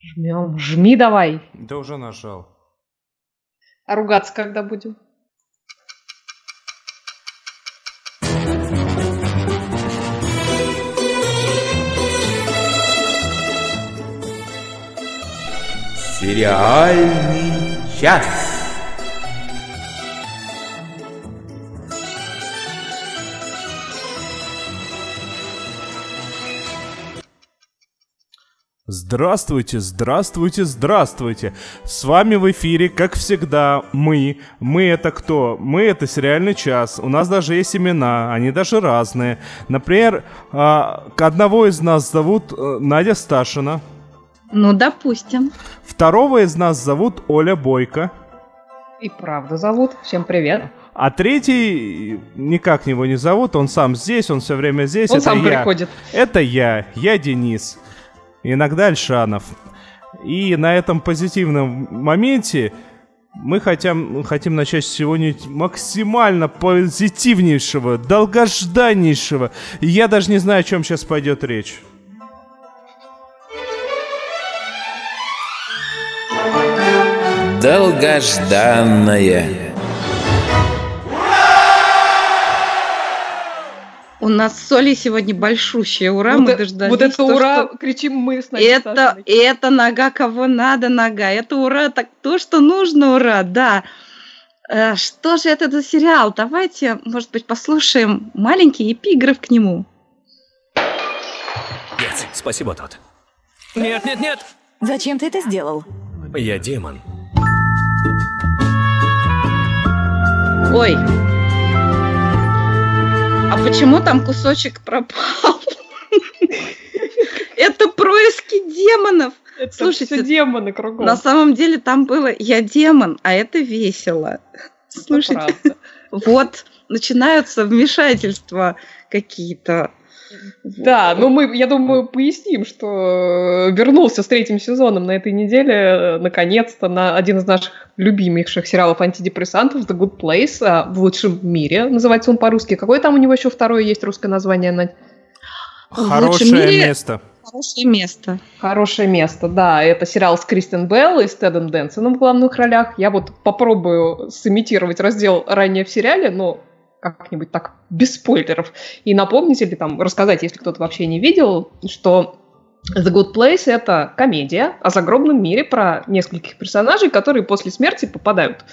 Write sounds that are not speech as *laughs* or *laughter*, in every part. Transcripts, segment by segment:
Жмем. Жми давай. Да уже нажал. А ругаться когда будем? Сериальный час. Здравствуйте, здравствуйте, здравствуйте! С вами в эфире, как всегда, мы. Мы это кто? Мы это сериальный час. У нас даже есть имена, они даже разные. Например, а, одного из нас зовут э, Надя Сташина. Ну, допустим. Второго из нас зовут Оля Бойко. И правда зовут. Всем привет. А третий никак его не зовут, он сам здесь, он все время здесь. Он это сам я. приходит. Это я, я Денис. Иногда Альшанов. И на этом позитивном моменте мы хотим, хотим начать сегодня максимально позитивнейшего, долгожданнейшего. Я даже не знаю, о чем сейчас пойдет речь. Долгожданное. У нас с Олей сегодня большущее ура, вот, мы э- дождались. вот это то, ура что кричим мы с Надей Это, это нога кого надо нога. Это ура, так то, что нужно ура, да. Э, Что же это за сериал? Давайте, может быть, послушаем маленький эпиграф к нему. Нет, спасибо, тот. Нет, нет, нет! Зачем ты это сделал? Я демон. Ой. А почему там кусочек пропал? Это происки демонов. Это слушайте, всё демоны кругом. На самом деле там было «я демон», а это весело. Слушайте, вот начинаются вмешательства какие-то. Да, ну мы, я думаю, поясним, что э, вернулся с третьим сезоном на этой неделе, э, наконец-то, на один из наших любимейших сериалов антидепрессантов The Good Place а, в лучшем мире, называется он по-русски. Какое там у него еще второе есть русское название, Надь? Хорошее мире- место. Хорошее место. Хорошее место, да. Это сериал с Кристен Белл и с Тедом Дэнсоном в главных ролях. Я вот попробую сымитировать раздел ранее в сериале, но как-нибудь так, без спойлеров. И напомнить или там рассказать, если кто-то вообще не видел, что The Good Place — это комедия о загробном мире про нескольких персонажей, которые после смерти попадают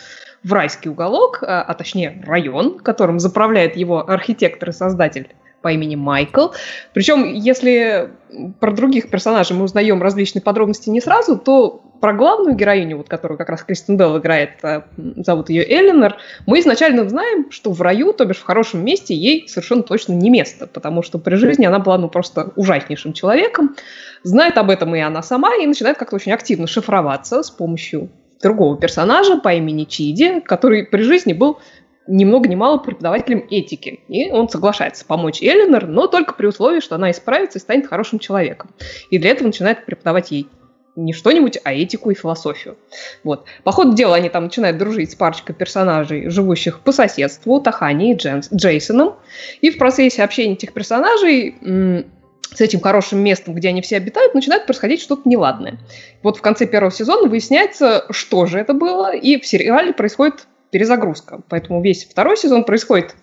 в райский уголок, а, а точнее район, которым заправляет его архитектор и создатель по имени Майкл. Причем, если про других персонажей мы узнаем различные подробности не сразу, то про главную героиню, вот, которую как раз Кристен Белл играет, м, зовут ее Эленор, мы изначально знаем, что в раю, то бишь в хорошем месте, ей совершенно точно не место, потому что при жизни она была ну просто ужаснейшим человеком. Знает об этом и она сама, и начинает как-то очень активно шифроваться с помощью другого персонажа по имени Чиди, который при жизни был ни много ни мало преподавателем этики. И он соглашается помочь Эленор, но только при условии, что она исправится и станет хорошим человеком. И для этого начинает преподавать ей не что-нибудь, а этику и философию. Вот. По ходу дела они там начинают дружить с парочкой персонажей, живущих по соседству, Тахани и Дженс, Джейсоном. И в процессе общения этих персонажей м, с этим хорошим местом, где они все обитают, начинает происходить что-то неладное. Вот в конце первого сезона выясняется, что же это было, и в сериале происходит перезагрузка. Поэтому весь второй сезон происходит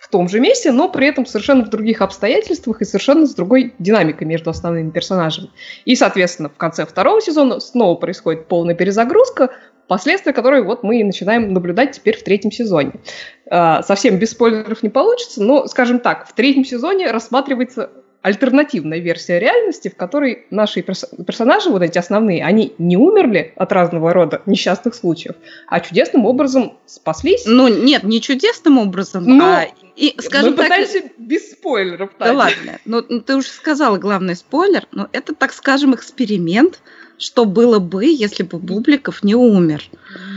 в том же месте, но при этом совершенно в других обстоятельствах и совершенно с другой динамикой между основными персонажами. И, соответственно, в конце второго сезона снова происходит полная перезагрузка, последствия которой вот мы и начинаем наблюдать теперь в третьем сезоне. А, Совсем без спойлеров не получится, но, скажем так, в третьем сезоне рассматривается альтернативная версия реальности, в которой наши перс- персонажи, вот эти основные, они не умерли от разного рода несчастных случаев, а чудесным образом спаслись. Ну, нет, не чудесным образом, Ну, а, и, скажем Мы так, пытаемся без спойлеров. Да Таня. ладно, ну ты уже сказала главный спойлер, но это, так скажем, эксперимент, что было бы, если бы Бубликов не умер.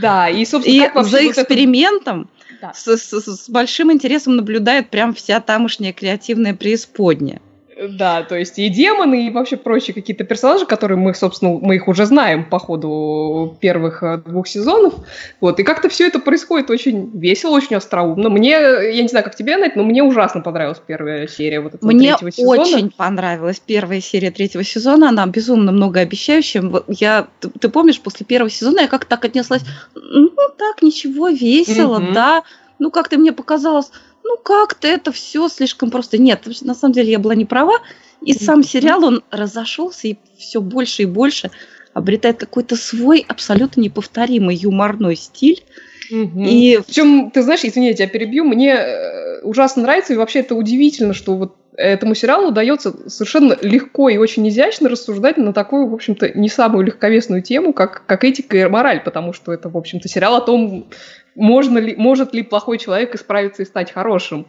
Да, и, собственно, И за вот это- экспериментом Да. с, с- с большим интересом наблюдает прям вся тамошняя креативная преисподняя. Да, то есть и демоны, и вообще прочие какие-то персонажи, которые мы, собственно, мы их уже знаем по ходу первых э, двух сезонов. Вот, и как-то все это происходит очень весело, очень остроумно. Мне, я не знаю, как тебе, Надь, но мне ужасно понравилась первая серия вот этого Мне третьего сезона. очень понравилась первая серия третьего сезона. Она безумно многообещающая. Я, ты, ты помнишь, после первого сезона я как-то так отнеслась, ну так, ничего, весело, Мгм. да. Ну как-то мне показалось, ну как-то это все слишком просто. Нет, на самом деле я была не права. И сам сериал, он разошелся и все больше и больше обретает какой-то свой абсолютно неповторимый юморной стиль. Мгм. И Причем, ты знаешь, извини, я тебя перебью, мне э, ужасно нравится, и вообще это удивительно, что вот этому сериалу удается совершенно легко и очень изящно рассуждать на такую, в общем-то, не самую легковесную тему, как, как этика и мораль, потому что это, в общем-то, сериал о том, можно ли, может ли плохой человек исправиться и стать хорошим.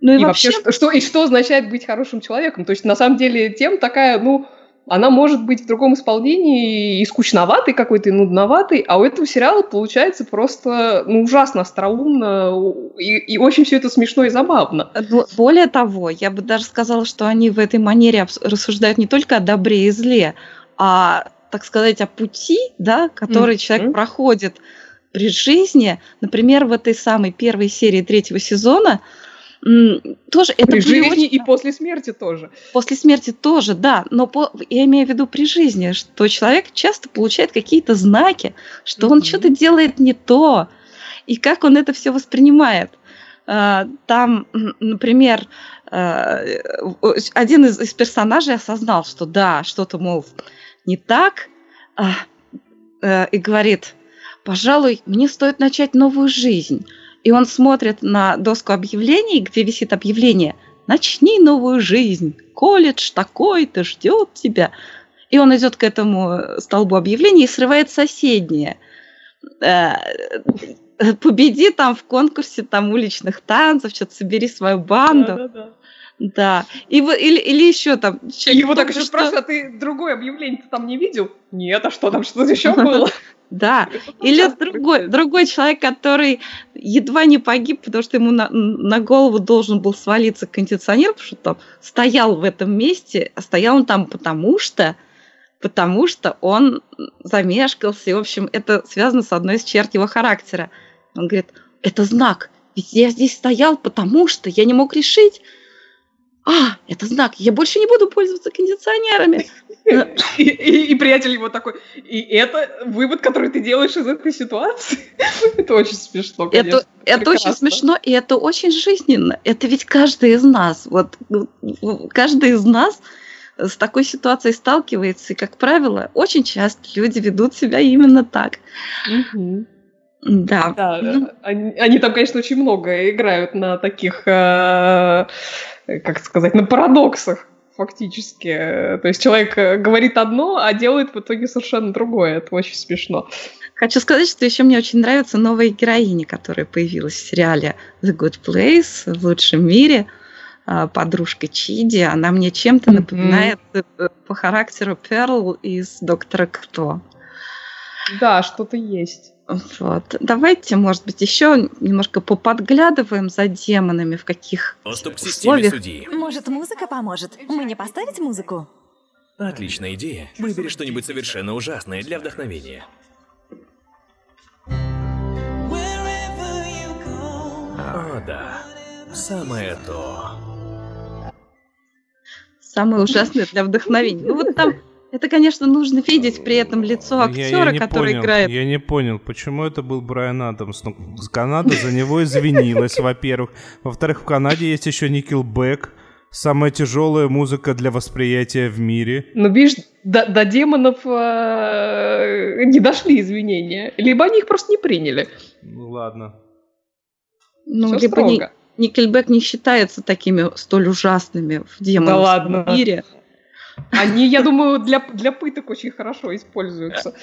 ну и, И вообще, что, что- и что означает быть хорошим человеком. То есть, на самом деле, тема такая, ну, она может быть в другом исполнении и скучноватой какой-то, и нудноватой, а у этого сериала получается просто, ну, ужасно остроумно, и, и очень все это смешно и забавно. Бо- Более того, я бы даже сказала, что они в этой манере рассуждают не только о добре и зле, а, так сказать, о пути, да, который Мгм. человек проходит при жизни. Например, в этой самой первой серии третьего сезона тоже это При жизни очень- и после смерти тоже. после смерти тоже, да, но по- я имею в виду при жизни, что человек часто получает какие-то знаки, что он Мгм. что-то делает не то, и как он это все воспринимает. А, Там, например, а, один из, из персонажей осознал, что да, что-то, мол, не так, а, э, и говорит, пожалуй, мне стоит начать новую жизнь. И он смотрит на доску объявлений, где висит объявление «Начни новую жизнь, колледж такой-то ждет тебя». И он идет к этому столбу объявлений и срывает соседнее. Э, Победи там в конкурсе там уличных танцев, что-то собери свою банду. Да-да-да. Да. И, вы- или, или еще там... И человек его так еще что- спрашивают, а ты другое объявление ты там не видел? Нет, а что там, что-то еще *laughs* было? Да. Или другой, другой человек, который едва не погиб, потому что ему на, на голову должен был свалиться кондиционер, потому что там стоял в этом месте, а стоял он там потому что, потому что он замешкался. И, в общем, это связано с одной из черт его характера. Он говорит, это знак. Ведь я здесь стоял, потому что я не мог решить. А, это знак. Я больше не буду пользоваться кондиционерами. И, и- и приятель его такой, и это вывод, который ты делаешь из этой ситуации? *laughs* Это очень смешно, конечно. Это, это очень смешно, и это очень жизненно. Это ведь каждый из нас. Вот ну, каждый из нас с такой ситуацией сталкивается, и, как правило, очень часто люди ведут себя именно так. Мгм. Да. Да, Ну, они, они там, конечно, очень много играют на таких, э, как сказать, на парадоксах фактически. Э, То есть человек э, говорит одно, а делает в итоге совершенно другое. Это очень смешно. Хочу сказать, что еще мне очень нравится новая героиня, которая появилась в сериале The Good Place в лучшем мире. а, Подружка Чиди. Она мне чем-то Мгм. напоминает э, по характеру Перл из Доктора Кто. Да, что-то есть. Вот. Давайте, может быть, еще немножко поподглядываем за демонами, в каких Доступ к системе условиях. судьи. Может, музыка поможет? Мне поставить музыку? Отличная идея. Выбери что-нибудь совершенно ужасное для вдохновения. О, да. Самое то. самое ужасное для вдохновения. Ну вот там, это, конечно, нужно видеть при этом лицо Я- актера, я который понял, играет. Я не понял, почему это был Брайан Адамс. Ну, с Канады за него извинилась, *laughs* во-первых. Во-вторых, в Канаде есть еще Никелбэк. Самая тяжелая музыка для восприятия в мире. Но, видишь, до, до демонов э, не дошли извинения. Либо они их просто не приняли. Ну ладно. Ну, Всё либо не- строго. Никельбек не считается такими столь ужасными в демонском ладно. мире. Они, я думаю, для, для пыток очень хорошо используются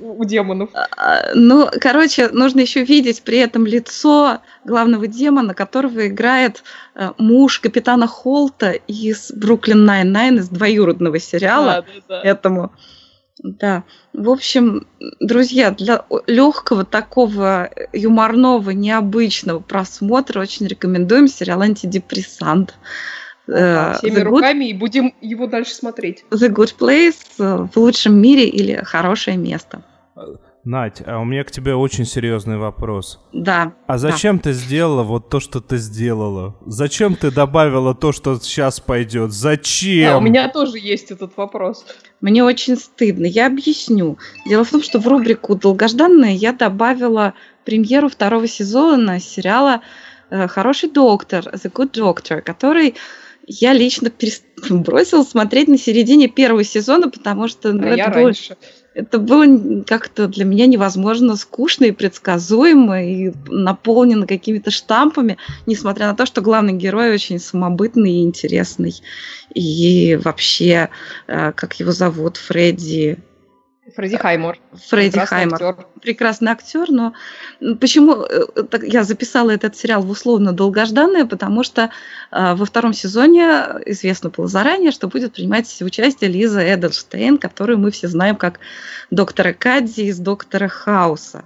у демонов. А, Ну, короче, нужно еще видеть при этом лицо главного демона, которого играет э, муж капитана Холта из Brooklyn Nine-Nine, из двоюродного сериала. Да, да, да. этому. Да. В общем, друзья, для легкого такого юморного, необычного просмотра очень рекомендуем сериал «Антидепрессант». Да, э, всеми The Good руками и будем его дальше смотреть. The Good Place э, в лучшем мире или хорошее место. Надь, а у меня к тебе очень серьезный вопрос. Да. А зачем ты сделала вот то, что ты сделала? Зачем ты добавила то, что сейчас пойдет? Зачем? Да, у меня тоже есть этот вопрос. Мне очень стыдно. Я объясню. Дело в том, что в рубрику «Долгожданное» я добавила премьеру второго сезона сериала э, «Хороший доктор», «The Good Doctor», который я лично перес- *laughs* бросила смотреть на середине первого сезона, потому что ну, а это, было, раньше. это было как-то для меня невозможно скучно и предсказуемо, и наполнено какими-то штампами, несмотря на то, что главный герой очень самобытный и интересный. И вообще, э, как его зовут, Фредди... Фредди Хаймор. Фредди прекрасный Хаймер актер. прекрасный актер, но почему э, так я записала этот сериал в условно долгожданное, потому что э, во втором сезоне известно было заранее, что будет принимать участие Лиза Эдельштейн, которую мы все знаем как доктора Кадди из доктора Хауса.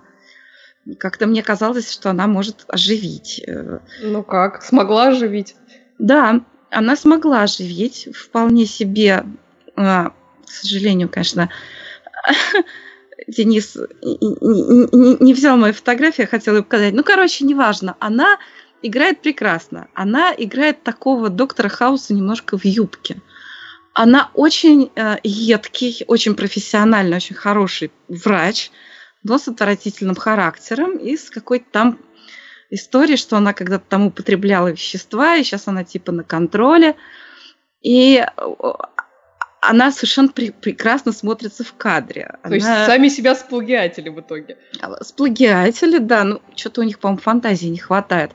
Как-то мне казалось, что она может оживить. э, Ну как, смогла оживить? да, она смогла оживить вполне себе, а, к сожалению, конечно, *laughs* Денис не, взял мою фотографию, я хотела ее показать. Ну, короче, неважно. Она играет прекрасно. Она играет такого доктора Хауса немножко в юбке. Она очень э, едкий, очень профессиональный, очень хороший врач, но с отвратительным характером и с какой-то там историей, что она когда-то там употребляла вещества, и сейчас она типа на контроле. И она совершенно пре- прекрасно смотрится в кадре. То есть Она- сами себя сплагиатели в итоге. Сплагиатели, да, ну что-то у них, по-моему, фантазии не хватает.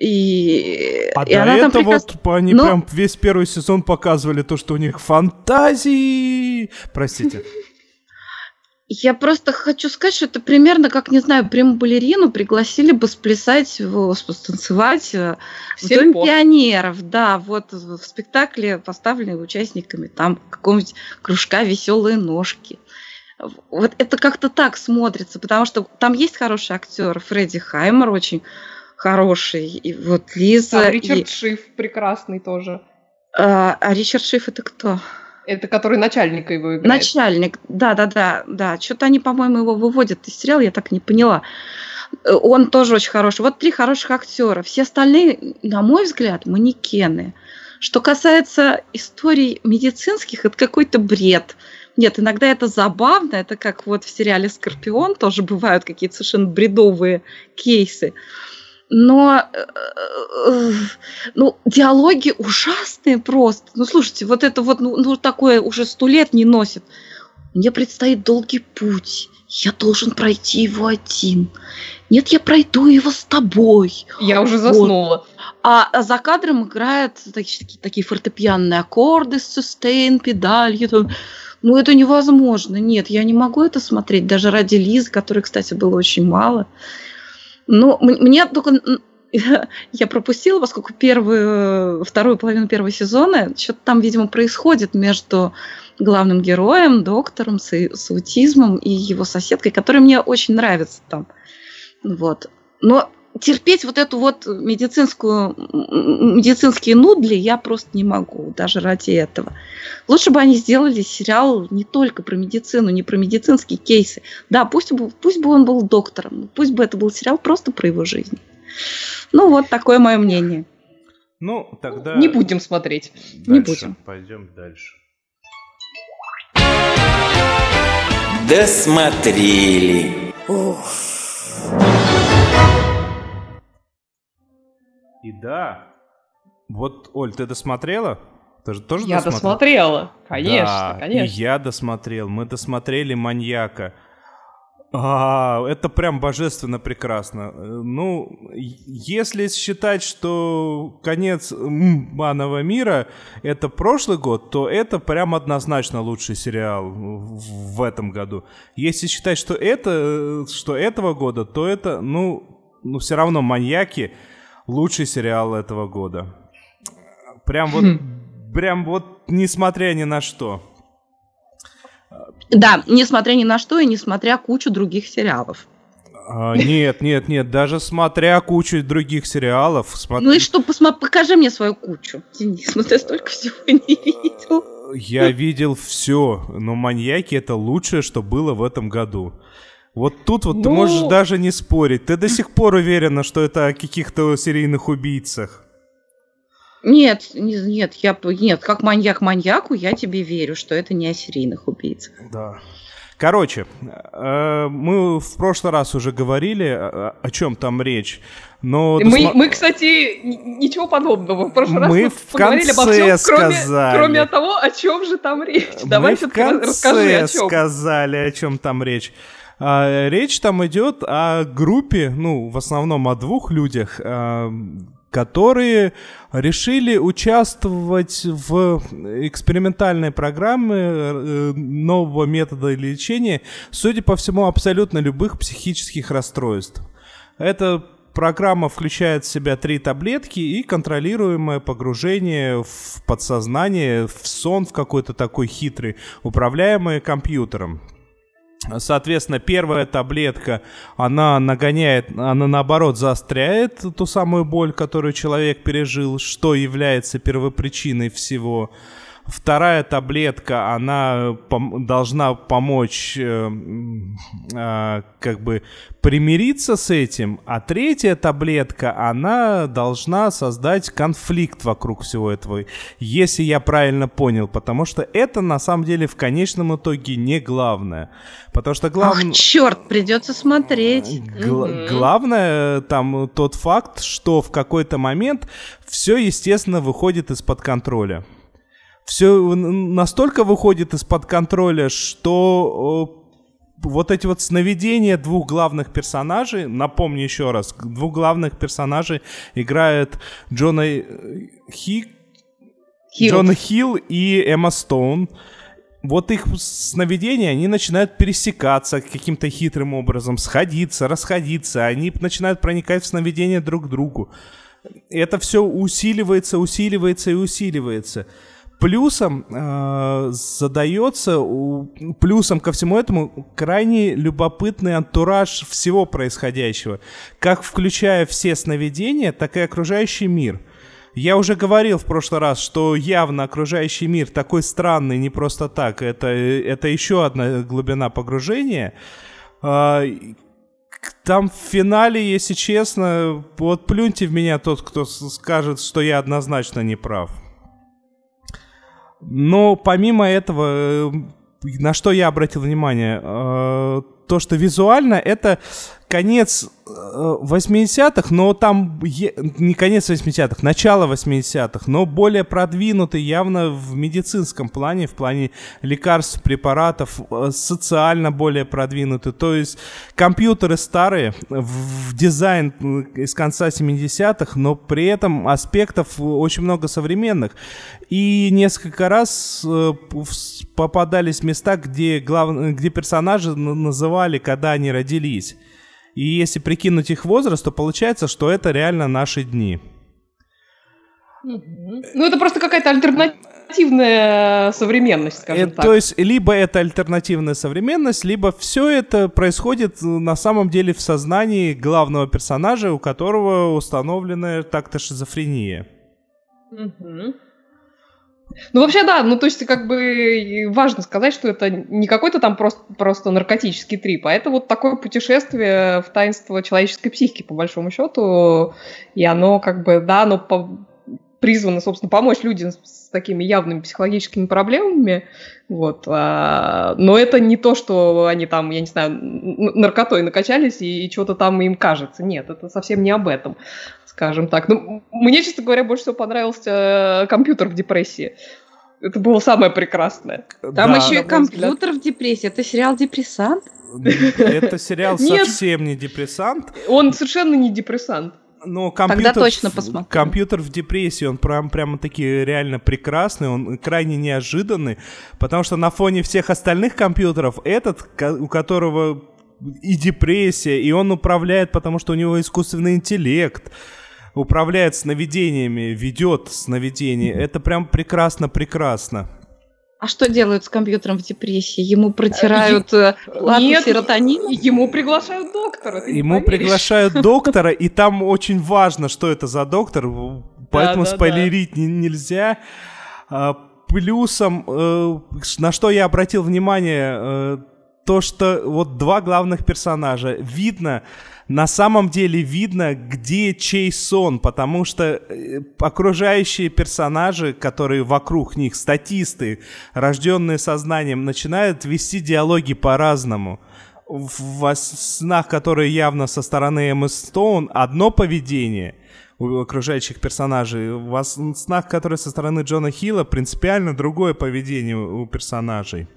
И, А и до она там этого прекрасно... вот они Но- прям весь первый сезон показывали то, что у них фантазии. Простите. Я просто хочу сказать, что это примерно как, не знаю, прямую балерину пригласили бы сплясать, станцевать э, в Доме пионеров. Да, вот в спектакле, поставленные участниками там какого-нибудь кружка «Веселые ножки». Вот это как-то так смотрится, потому что там есть хороший актер, Фредди Хаймер очень хороший, и вот Лиза... Там и- Ричард Шиф прекрасный тоже. А, а Ричард Шиф это кто? Это который начальника его играет. Начальник, да, да, да, да. Что-то они, по-моему, его выводят из сериала, я так не поняла. Э, Он тоже очень хороший. Вот три хороших актера. Все остальные, на мой взгляд, манекены. Что касается историй медицинских, это какой-то бред. Нет, иногда это забавно, это как вот в сериале «Скорпион» тоже бывают какие-то совершенно бредовые кейсы. Но э, э, ну, диалоги ужасные просто. Ну, слушайте, вот это вот, ну, ну, такое уже сто лет не носит. Мне предстоит долгий путь. Я должен пройти его один. Нет, я пройду его с тобой. Я уже заснула. А а за кадром играют такие, такие, такие фортепианные аккорды с сустейн, педалью. там. Ну, это невозможно. Нет, я не могу это смотреть, даже ради Лизы, которой, кстати, было очень мало. М- мне только... *laughs* Я пропустила, поскольку первую, вторую половину первого сезона что-то там, видимо, происходит между главным героем, доктором с, с аутизмом и его соседкой, которая мне очень нравится там. Вот. Но терпеть вот эту вот медицинскую, медицинские нудли я просто не могу, даже ради этого. Лучше бы они сделали сериал не только про медицину, не про медицинские кейсы. Да, пусть бы, пусть бы он был доктором, пусть бы это был сериал просто про его жизнь. Ну вот такое мое мнение. Ну, тогда... Не будем смотреть. Не дальше. будем. Пойдем дальше. Досмотрели. И да, вот, Оль, ты досмотрела? Ты же тоже Я досмотрела? досмотрела. Конечно, Да, конечно. И я досмотрел. Мы досмотрели маньяка. А, это прям божественно прекрасно. Э, Ну, если считать, что конец Манного мира это прошлый год, то это прям однозначно лучший сериал в этом году. Если считать, что это, э, что этого года, то это, ну, ну все равно маньяки лучший сериал этого года. Прям вот, прям вот, несмотря ни на что. Да, несмотря ни на что и несмотря кучу других сериалов. А, нет, нет, нет, даже смотря кучу других сериалов. Смотр... Ну и что, посма... покажи мне свою кучу. Денис, ну ты столько всего не видел. Я видел все, но маньяки это лучшее, что было в этом году. Вот тут вот ну... ты можешь даже не спорить. Ты до сих пор уверена, что это о каких-то серийных убийцах. Нет, нет, я нет, как маньяк маньяку, я тебе верю, что это не о серийных убийцах. Да. Короче, э, мы в прошлый раз уже говорили, о чем там речь. Но мы, досма... мы, кстати, ничего подобного. В прошлый мы раз в поговорили обо всем, кроме, кроме того, о чем же там речь. Мы Давай в конце расскажи, о чем. сказали, о чем там речь. А, речь там идет о группе, ну, в основном о двух людях, а, которые решили участвовать в экспериментальной программе э, нового метода лечения, судя по всему, абсолютно любых психических расстройств. Эта программа включает в себя три таблетки и контролируемое погружение в подсознание, в сон в какой-то такой хитрый, управляемый компьютером. Соответственно, первая таблетка, она нагоняет, она наоборот заостряет ту самую боль, которую человек пережил, что является первопричиной всего. Вторая таблетка, она пом- должна помочь э, э, как бы примириться с этим, а третья таблетка, она должна создать конфликт вокруг всего этого, если я правильно понял, потому что это на самом деле в конечном итоге не главное, потому что главное... Ах, черт, придется смотреть. Гла- Главное там тот факт, что в какой-то момент все, естественно, выходит из-под контроля все настолько выходит из-под контроля, что вот эти вот сновидения двух главных персонажей, напомню еще раз, двух главных персонажей играют Джона э, Хи... Хилл. Джона Хилл и Эмма Стоун. Вот их сновидения, они начинают пересекаться каким-то хитрым образом, сходиться, расходиться, они начинают проникать в сновидения друг к другу. Это все усиливается, усиливается и усиливается. Плюсом э, задается, плюсом ко всему этому крайне любопытный антураж всего происходящего, как включая все сновидения, так и окружающий мир. Я уже говорил в прошлый раз, что явно окружающий мир такой странный не просто так, это, это еще одна глубина погружения. Э, там в финале, если честно, вот плюньте в меня тот, кто скажет, что я однозначно не прав. Но помимо этого, э, на что я обратил внимание, э, то, что визуально это конец 80-х, но там не конец 80-х, начало 80-х, но более продвинутый явно в медицинском плане, в плане лекарств, препаратов, э, социально более продвинутый. То есть компьютеры старые, в дизайн э, из конца 70-х, но при этом аспектов очень много современных. И несколько раз э, попадались места, где, глав... где персонажи называли, когда они родились. И если прикинуть их возраст, то получается, что это реально наши дни. Ну, это просто какая-то альтернативная современность, скажем это, так. То есть, либо это альтернативная современность, либо все это происходит на самом деле в сознании главного персонажа, у которого установлена так-то шизофрения. Угу. Ну, вообще, да, ну, то есть, как бы, важно сказать, что это не какой-то там просто, просто наркотический трип, а это вот такое путешествие в таинство человеческой психики, по большому счету, и оно, как бы, да, оно по призвано, собственно, помочь людям с такими явными психологическими проблемами, вот, а, но это не то, что они там, я не знаю, наркотой накачались и, и что-то там им кажется, нет, это совсем не об этом скажем так. Ну, мне, честно говоря, больше всего понравился э, компьютер в депрессии. Это было самое прекрасное. Там да. еще и компьютер в депрессии. Это сериал «Депрессант»? Это сериал *laughs* совсем не депрессант. Он совершенно не депрессант. Но компьютер, Тогда точно посмотрим. Компьютер в депрессии, он прям, прямо таки реально прекрасный, он крайне неожиданный, потому что на фоне всех остальных компьютеров этот, у которого и депрессия, и он управляет, потому что у него искусственный интеллект, управляет сновидениями, ведет сновидения. Это прям прекрасно-прекрасно. А что делают с компьютером в депрессии? Ему протирают э, плату Нет, серотонин? Ему приглашают доктора. Ему приглашают *laughs* доктора, и там очень важно, что это за доктор, поэтому да, да. спойлерить не- нельзя. А, Плюсом, э, на что я обратил внимание, э, то, что вот два главных персонажа, видно, на самом деле видно, где чей сон, потому что э, окружающие персонажи, которые вокруг них, статисты, рожденные сознанием, начинают вести диалоги по-разному. В снах, которые явно со стороны Эммы Стоун, одно поведение у окружающих персонажей. В снах, которые со стороны Джона Хилла, принципиально другое поведение у персонажей.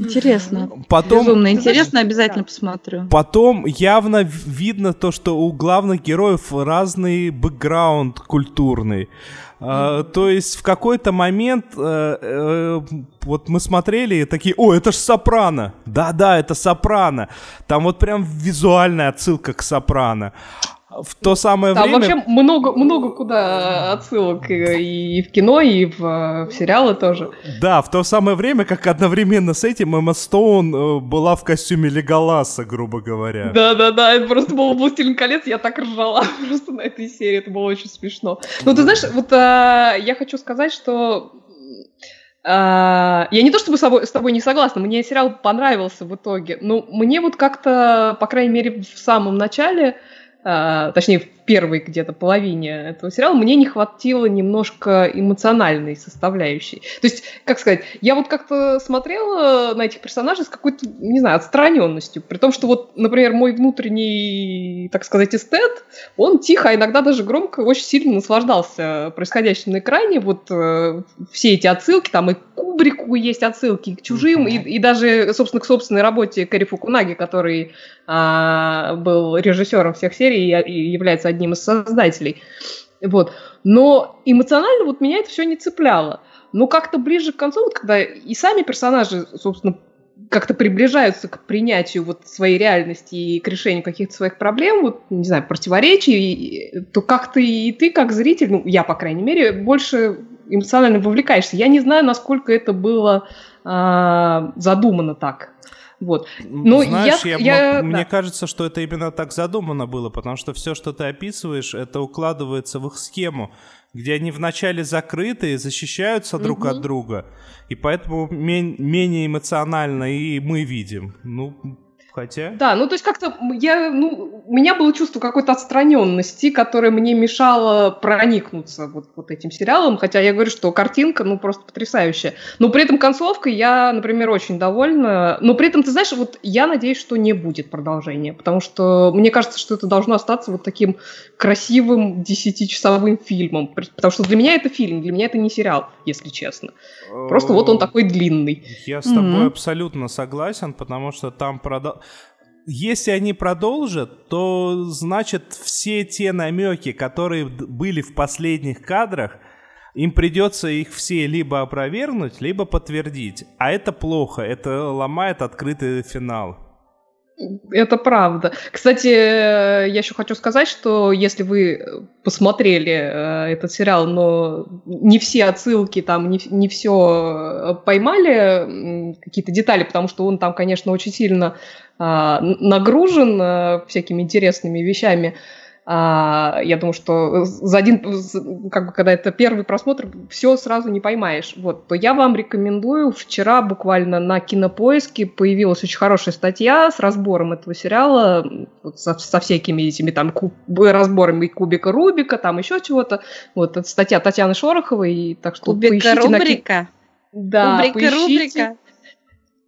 Интересно. Потом, Безумно интересно, обязательно посмотрю. Потом явно видно то, что у главных героев разный бэкграунд культурный. А, то есть в какой-то момент э, э, вот мы смотрели и такие, о, это ж Сопрано. Да-да, это Сопрано. Там вот прям визуальная отсылка к Сопрано. В то самое Там время... вообще много, много куда отсылок и, и в кино, и в, э, в сериалы тоже. Да, в то самое время, как одновременно с этим Эмма Стоун э, была в костюме Леголаса, грубо говоря. Да-да-да, это просто был «Властелин колец», я так ржала *laughs* просто на этой серии, это было очень смешно. Ну, ты знаешь, вот а, я хочу сказать, что а, я не то чтобы с тобой, с тобой не согласна, мне сериал понравился в итоге, но мне вот как-то, по крайней мере, в самом начале, точнее, в первой где-то половине этого сериала, мне не хватило немножко эмоциональной составляющей. То есть, как сказать, я вот как-то смотрела на этих персонажей с какой-то, не знаю, отстраненностью. При том, что вот, например, мой внутренний, так сказать, эстет, он тихо, а иногда даже громко очень сильно наслаждался происходящим на экране. Вот э, все эти отсылки, там и к Кубрику есть отсылки, и к чужим, и, и даже, собственно, к собственной работе Кэрри Фукунаги, который а, был режиссером всех серий и, и является одним из создателей. Вот. Но эмоционально вот меня это все не цепляло. Но как-то ближе к концу, вот когда и сами персонажи, собственно, как-то приближаются к принятию вот своей реальности и к решению каких-то своих проблем, вот, не знаю, противоречий, то как-то и ты, как зритель, ну, я, по крайней мере, больше эмоционально вовлекаешься. Я не знаю, насколько это было а, задумано так. Вот. Ну, Знаешь, я- я, я- мне да. кажется, что это именно так задумано было, потому что все, что ты описываешь, это укладывается в их схему, где они вначале закрыты, защищаются друг от друга, и поэтому мен- менее эмоционально и мы видим. Ну, хотя... Да, ну то есть как-то я, ну, у меня было чувство какой-то отстраненности, которое мне мешало проникнуться вот, вот этим сериалом, хотя я говорю, что картинка, ну, просто потрясающая. Но при этом концовкой я, например, очень довольна. Но при этом, ты знаешь, вот я надеюсь, что не будет продолжения, потому что мне кажется, что это должно остаться вот таким красивым десятичасовым фильмом, потому что для меня это фильм, для меня это не сериал, если честно. Просто вот он такой длинный. Я с тобой абсолютно согласен, потому что там продал... Если они продолжат, то значит все те намеки, которые были в последних кадрах, им придется их все либо опровергнуть, либо подтвердить. А это плохо, это ломает открытый финал. Это правда. Кстати, э, я еще хочу сказать, что если вы посмотрели э, этот сериал, но не все отсылки там, не, не все поймали, какие-то детали, потому что он там, конечно, очень сильно а, нагружен всякими интересными вещами. А, я думаю, что за один, как бы, когда это первый просмотр, все сразу не поймаешь. Вот, то я вам рекомендую. Вчера буквально на Кинопоиске появилась очень хорошая статья с разбором этого сериала, вот со, со всякими этими там куб- разборами кубика Рубика, там еще чего-то. Вот, это статья Татьяны Шороховой, и так что Кубика поищите на. Да, Кубрика поищите. рубрика.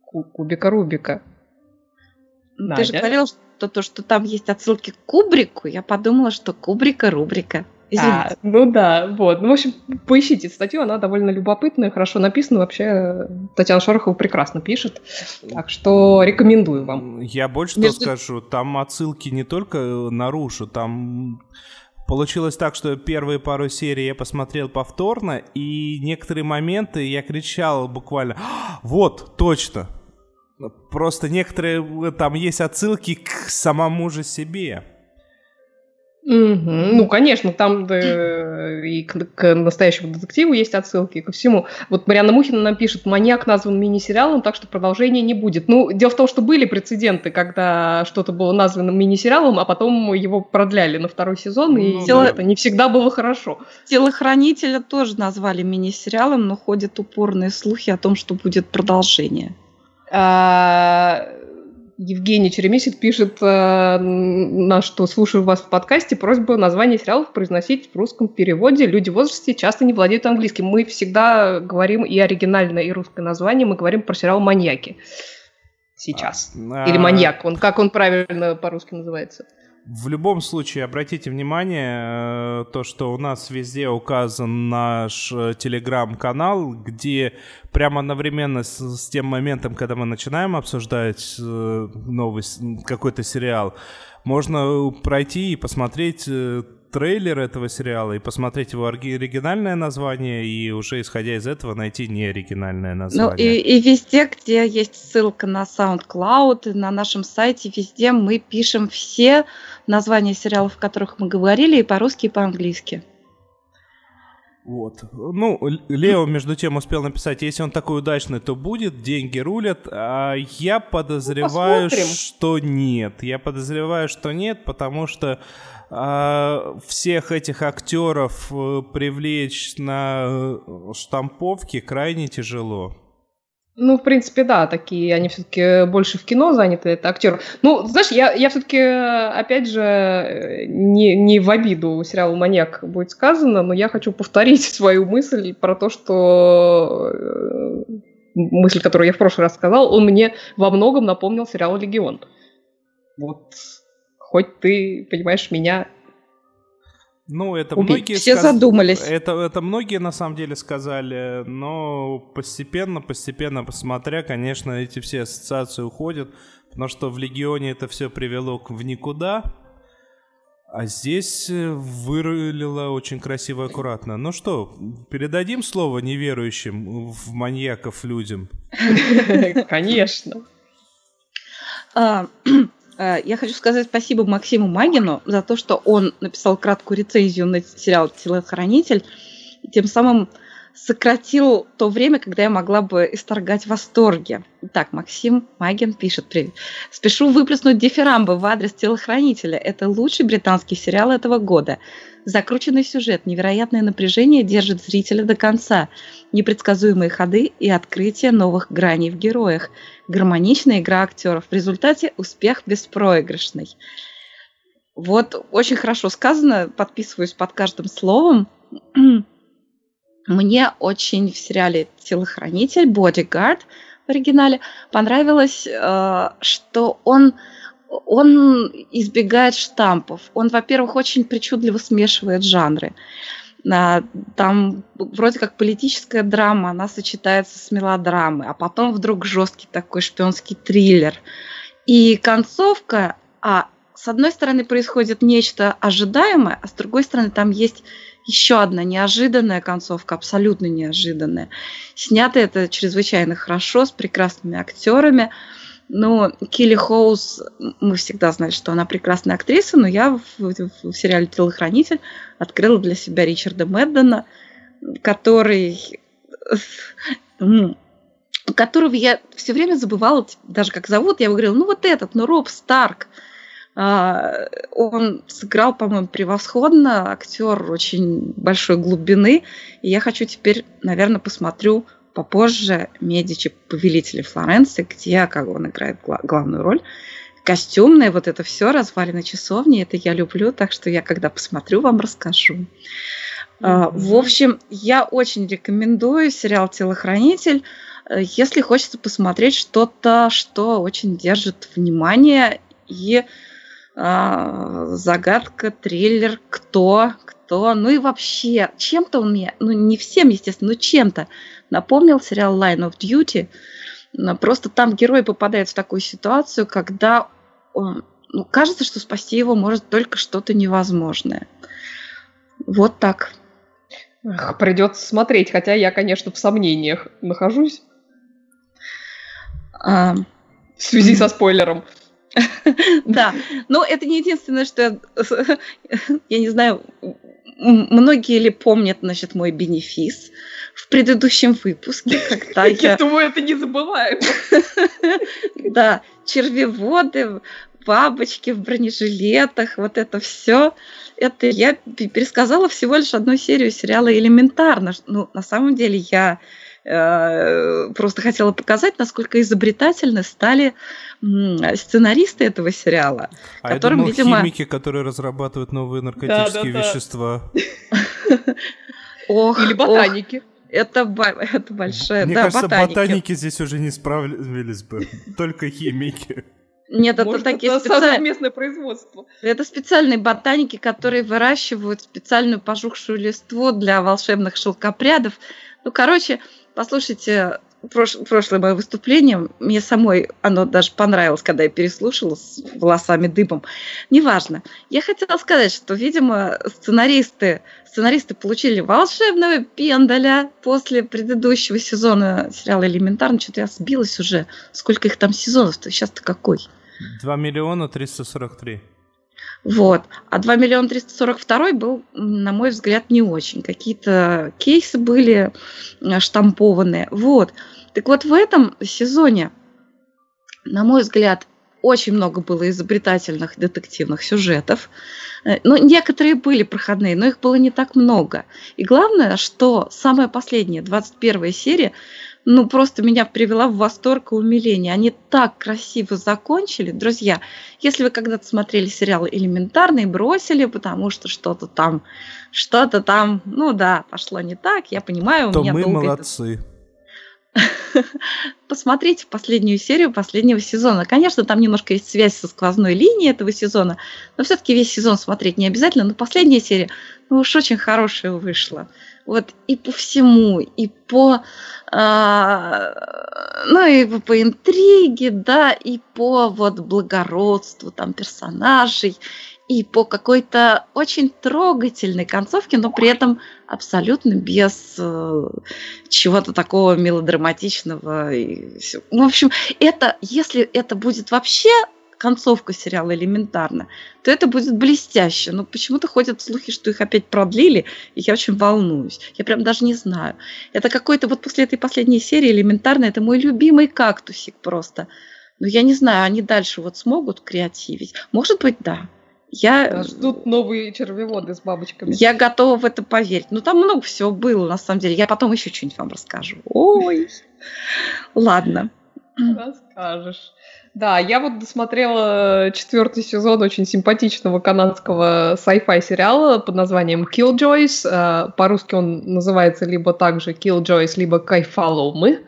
Ку- Кубика Рубика. Ну, Ты же Надя? говорил, что то, что там есть отсылки к Кубрику, я подумала, что Кубрика рубрика. Извините. А, ну да, вот. Ну, в общем, поищите статью, она довольно любопытная, хорошо написана. Вообще, Татьяна Шорохова прекрасно пишет. Так что рекомендую вам. Я больше Между- того скажу, там отсылки не только э, наружу, там получилось так, что первые пару серий я посмотрел повторно, и некоторые моменты я кричал буквально «А, «Вот, точно!» Просто некоторые, э, там есть отсылки к самому же себе. Мгм. Ну, конечно, там да, и к, к настоящему детективу есть отсылки, и ко всему. Вот Марьяна Мухина нам пишет, маньяк назван мини-сериалом, так что продолжения не будет. Ну, дело в том, что были прецеденты, когда что-то было названо мини-сериалом, а потом его продляли на второй сезон, и Ну, да. это не всегда было хорошо. Телохранителя тоже назвали мини-сериалом, но ходят упорные слухи о том, что будет продолжение. А, Евгений Черемисик пишет, э, на что слушаю вас в подкасте, просьба название сериалов произносить в русском переводе. Люди в возрасте часто не владеют английским. Мы всегда говорим и оригинальное, и русское название. Мы говорим про сериал «Маньяки» сейчас. А, Или «Маньяк». Он, как он правильно по-русски называется? В любом случае, обратите внимание, э, то, что у нас везде указан наш э, телеграм-канал, где прямо одновременно с, с тем моментом, когда мы начинаем обсуждать э, м, какой-то сериал, можно пройти и посмотреть трейлер этого сериала, и посмотреть его оригинальное название, и уже исходя из этого найти неоригинальное Ну название. и, и везде, где есть ссылка на SoundCloud, на нашем сайте, везде мы пишем все названия сериалов, о которых мы говорили, и по-русски, и по-английски. Вот. Ну, Лео, между тем, успел написать, если он такой удачный, то будет, деньги рулят. А я подозреваю, посмотрим. что нет. Я подозреваю, что нет, потому что всех этих актеров э, привлечь на э, штамповке крайне тяжело. Ну, в принципе, да, такие, они все-таки больше в кино заняты, это актер. Ну, знаешь, я, я все-таки, опять же, не, не в обиду сериалу «Маньяк» будет сказано, но я хочу повторить *laughs* свою мысль про то, что э, мысль, которую я в прошлый раз сказал, он мне во многом напомнил сериал «Легион». Вот, хоть ты, понимаешь, меня... Ну, это Убить. многие Все сказ- задумались. Это, это многие на самом деле сказали, но постепенно, постепенно, посмотря, конечно, эти все ассоциации уходят, потому что в Легионе это все привело к- в никуда, а здесь э, вырулило очень красиво и аккуратно. Ну что, передадим слово неверующим в маньяков людям? *laughs* Конечно. *clears throat* А, Я хочу сказать спасибо Максиму Магину за то, что он написал краткую рецензию на сериал «Телохранитель», и тем самым сократил то время, когда я могла бы исторгать восторги. Так, Максим Магин пишет. Привет. Спешу выплеснуть дифирамбы в адрес телохранителя. Это лучший британский сериал этого года. Закрученный сюжет, невероятное напряжение держит зрителя до конца. Непредсказуемые ходы и открытие новых граней в героях. Гармоничная игра актеров. В результате успех беспроигрышный. Вот очень хорошо сказано, подписываюсь под каждым словом. Мне очень в сериале «Телохранитель», «Бодигард» в оригинале понравилось, э, что он, он избегает штампов. Он, во-первых, очень причудливо смешивает жанры. Там вроде как политическая драма, она сочетается с мелодрамой, а потом вдруг жесткий такой шпионский триллер. И концовка, а с одной стороны происходит нечто ожидаемое, а с другой стороны там есть еще одна неожиданная концовка, абсолютно неожиданная. Снято это чрезвычайно хорошо, с прекрасными актерами. Но Килли Хоуз, мы всегда знали, что она прекрасная актриса, но я в, в- в сериале «Телохранитель» открыла для себя Ричарда Мэддена, который... м, которого я все время забывала, даже как зовут, я говорила, ну вот этот, ну Роб Старк. А, Он сыграл, по-моему, превосходно, актер очень большой глубины, и я хочу теперь, наверное, посмотрю попозже «Медичи. Повелители Флоренции», где как он играет гла- главную роль. Костюмное, вот это все, развалины часовни, это я люблю, так что я, когда посмотрю, вам расскажу. А, В общем, я очень рекомендую сериал «Телохранитель», э, если хочется посмотреть что-то, что очень держит внимание и а, загадка, триллер, кто, кто, ну и вообще, чем-то он мне, ну не всем, естественно, но чем-то напомнил сериал Line of Duty. Просто там герой попадает в такую ситуацию, когда он, ну, кажется, что спасти его может только что-то невозможное. Вот так. Ах, Придется смотреть, хотя я, конечно, в сомнениях нахожусь А, в связи со спойлером. *laughs* Да, но это не единственное, что я, *laughs* я не знаю, многие ли помнят, значит, мой бенефис в предыдущем выпуске, когда *laughs* я... Я думаю, это не забываем. *laughs* Да, червеводы, бабочки в бронежилетах, вот это все. Это я пересказала всего лишь одну серию сериала «Элементарно». Ну, на самом деле я просто хотела показать, насколько изобретательны стали сценаристы этого сериала, а которым, я думал, видимо... химики, которые разрабатывают новые наркотические Да-да-да. вещества. *laughs* Ох, Или ох, ботаники. это, это большое, Мне да, кажется, ботаники. ботаники здесь уже не справились бы. *laughs* Только химики. Нет, это Может, такие это совместное производство. Это специальные ботаники, которые выращивают специальную пожухшую листву для волшебных шелкопрядов. Ну, короче, послушайте прош- прошлое мое выступление. Мне самой оно даже понравилось, когда я переслушала с волосами дыбом. Неважно. Я хотела сказать, что, видимо, сценаристы, сценаристы получили волшебного пендаля после предыдущего сезона сериала «Элементарно». Что-то я сбилась уже. Сколько их там сезонов-то? Сейчас-то какой? 2 миллиона 343. Вот. А 2 миллиона 342 был, на мой взгляд, не очень. Какие-то кейсы были э, штампованные. Вот. Так вот, в этом сезоне, на мой взгляд, очень много было изобретательных детективных сюжетов. Э, Ну, некоторые были проходные, но их было не так много. И главное, что самая последняя, 21 серия, ну, просто меня привела в восторг и умиление. Они так красиво закончили. Друзья, если вы когда-то смотрели сериал «Элементарно» и бросили, потому что что-то там, что-то там, ну да, пошло не так, я понимаю, у То меня мы долго это молодцы. *laughs* посмотрите последнюю серию последнего сезона. Конечно, там немножко есть связь со сквозной линией этого сезона, но все-таки весь сезон смотреть не обязательно. Но последняя серия, ну уж очень хорошая вышла. Вот и по всему, и по, а, ну и по, по интриге, да, и по вот благородству там персонажей, и по какой-то очень трогательной концовке, но при этом абсолютно без э, чего-то такого мелодраматичного. Ну, в общем, это, если это будет вообще концовка сериала элементарно, то это будет блестяще. Но почему-то ходят слухи, что их опять продлили, и я очень волнуюсь. Я прям даже не знаю. Это какой-то вот после этой последней серии элементарно, это мой любимый кактусик просто. Но я не знаю, они дальше вот смогут креативить. Может быть, да. Я, Ждут новые червеводы с бабочками. я готова в это поверить. Ну, там много всего было, на самом деле. Я потом еще что-нибудь вам расскажу. Ой. Ладно. Расскажешь. Да, я вот досмотрела четвертый сезон очень симпатичного канадского sci-fi сериала под названием Killjoys. Э, По-русски он называется либо также Killjoys, либо Кайфаломы.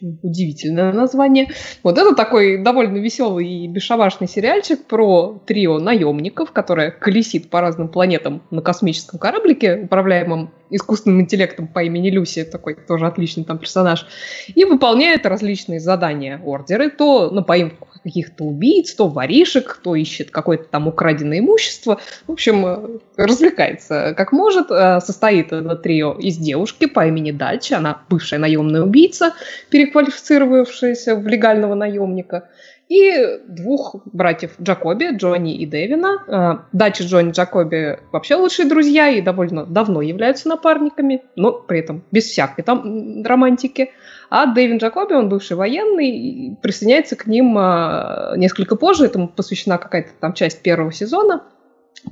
Очень удивительное название. Вот это такой довольно веселый и бесшабашный сериальчик про трио наемников, которое колесит по разным планетам на космическом кораблике, управляемом искусственным интеллектом по имени Люси, такой тоже отличный там персонаж, и выполняет различные задания, ордеры, то на поимку каких-то убийц, то воришек, то ищет какое-то там украденное имущество. В общем, э, развлекается как может. Э, Состоит это трио из девушки по имени Дальчи, она бывшая наемная убийца, переквалифицировавшаяся в легального наемника, и двух братьев Джакоби, Джонни и Дэвина. Э, Дачи Джонни и Джакоби вообще лучшие друзья и довольно давно являются напарниками, но при этом без всякой там романтики. А Дэвин Джакоби, он бывший военный, присоединяется к ним э, несколько позже, этому посвящена какая-то там часть первого сезона.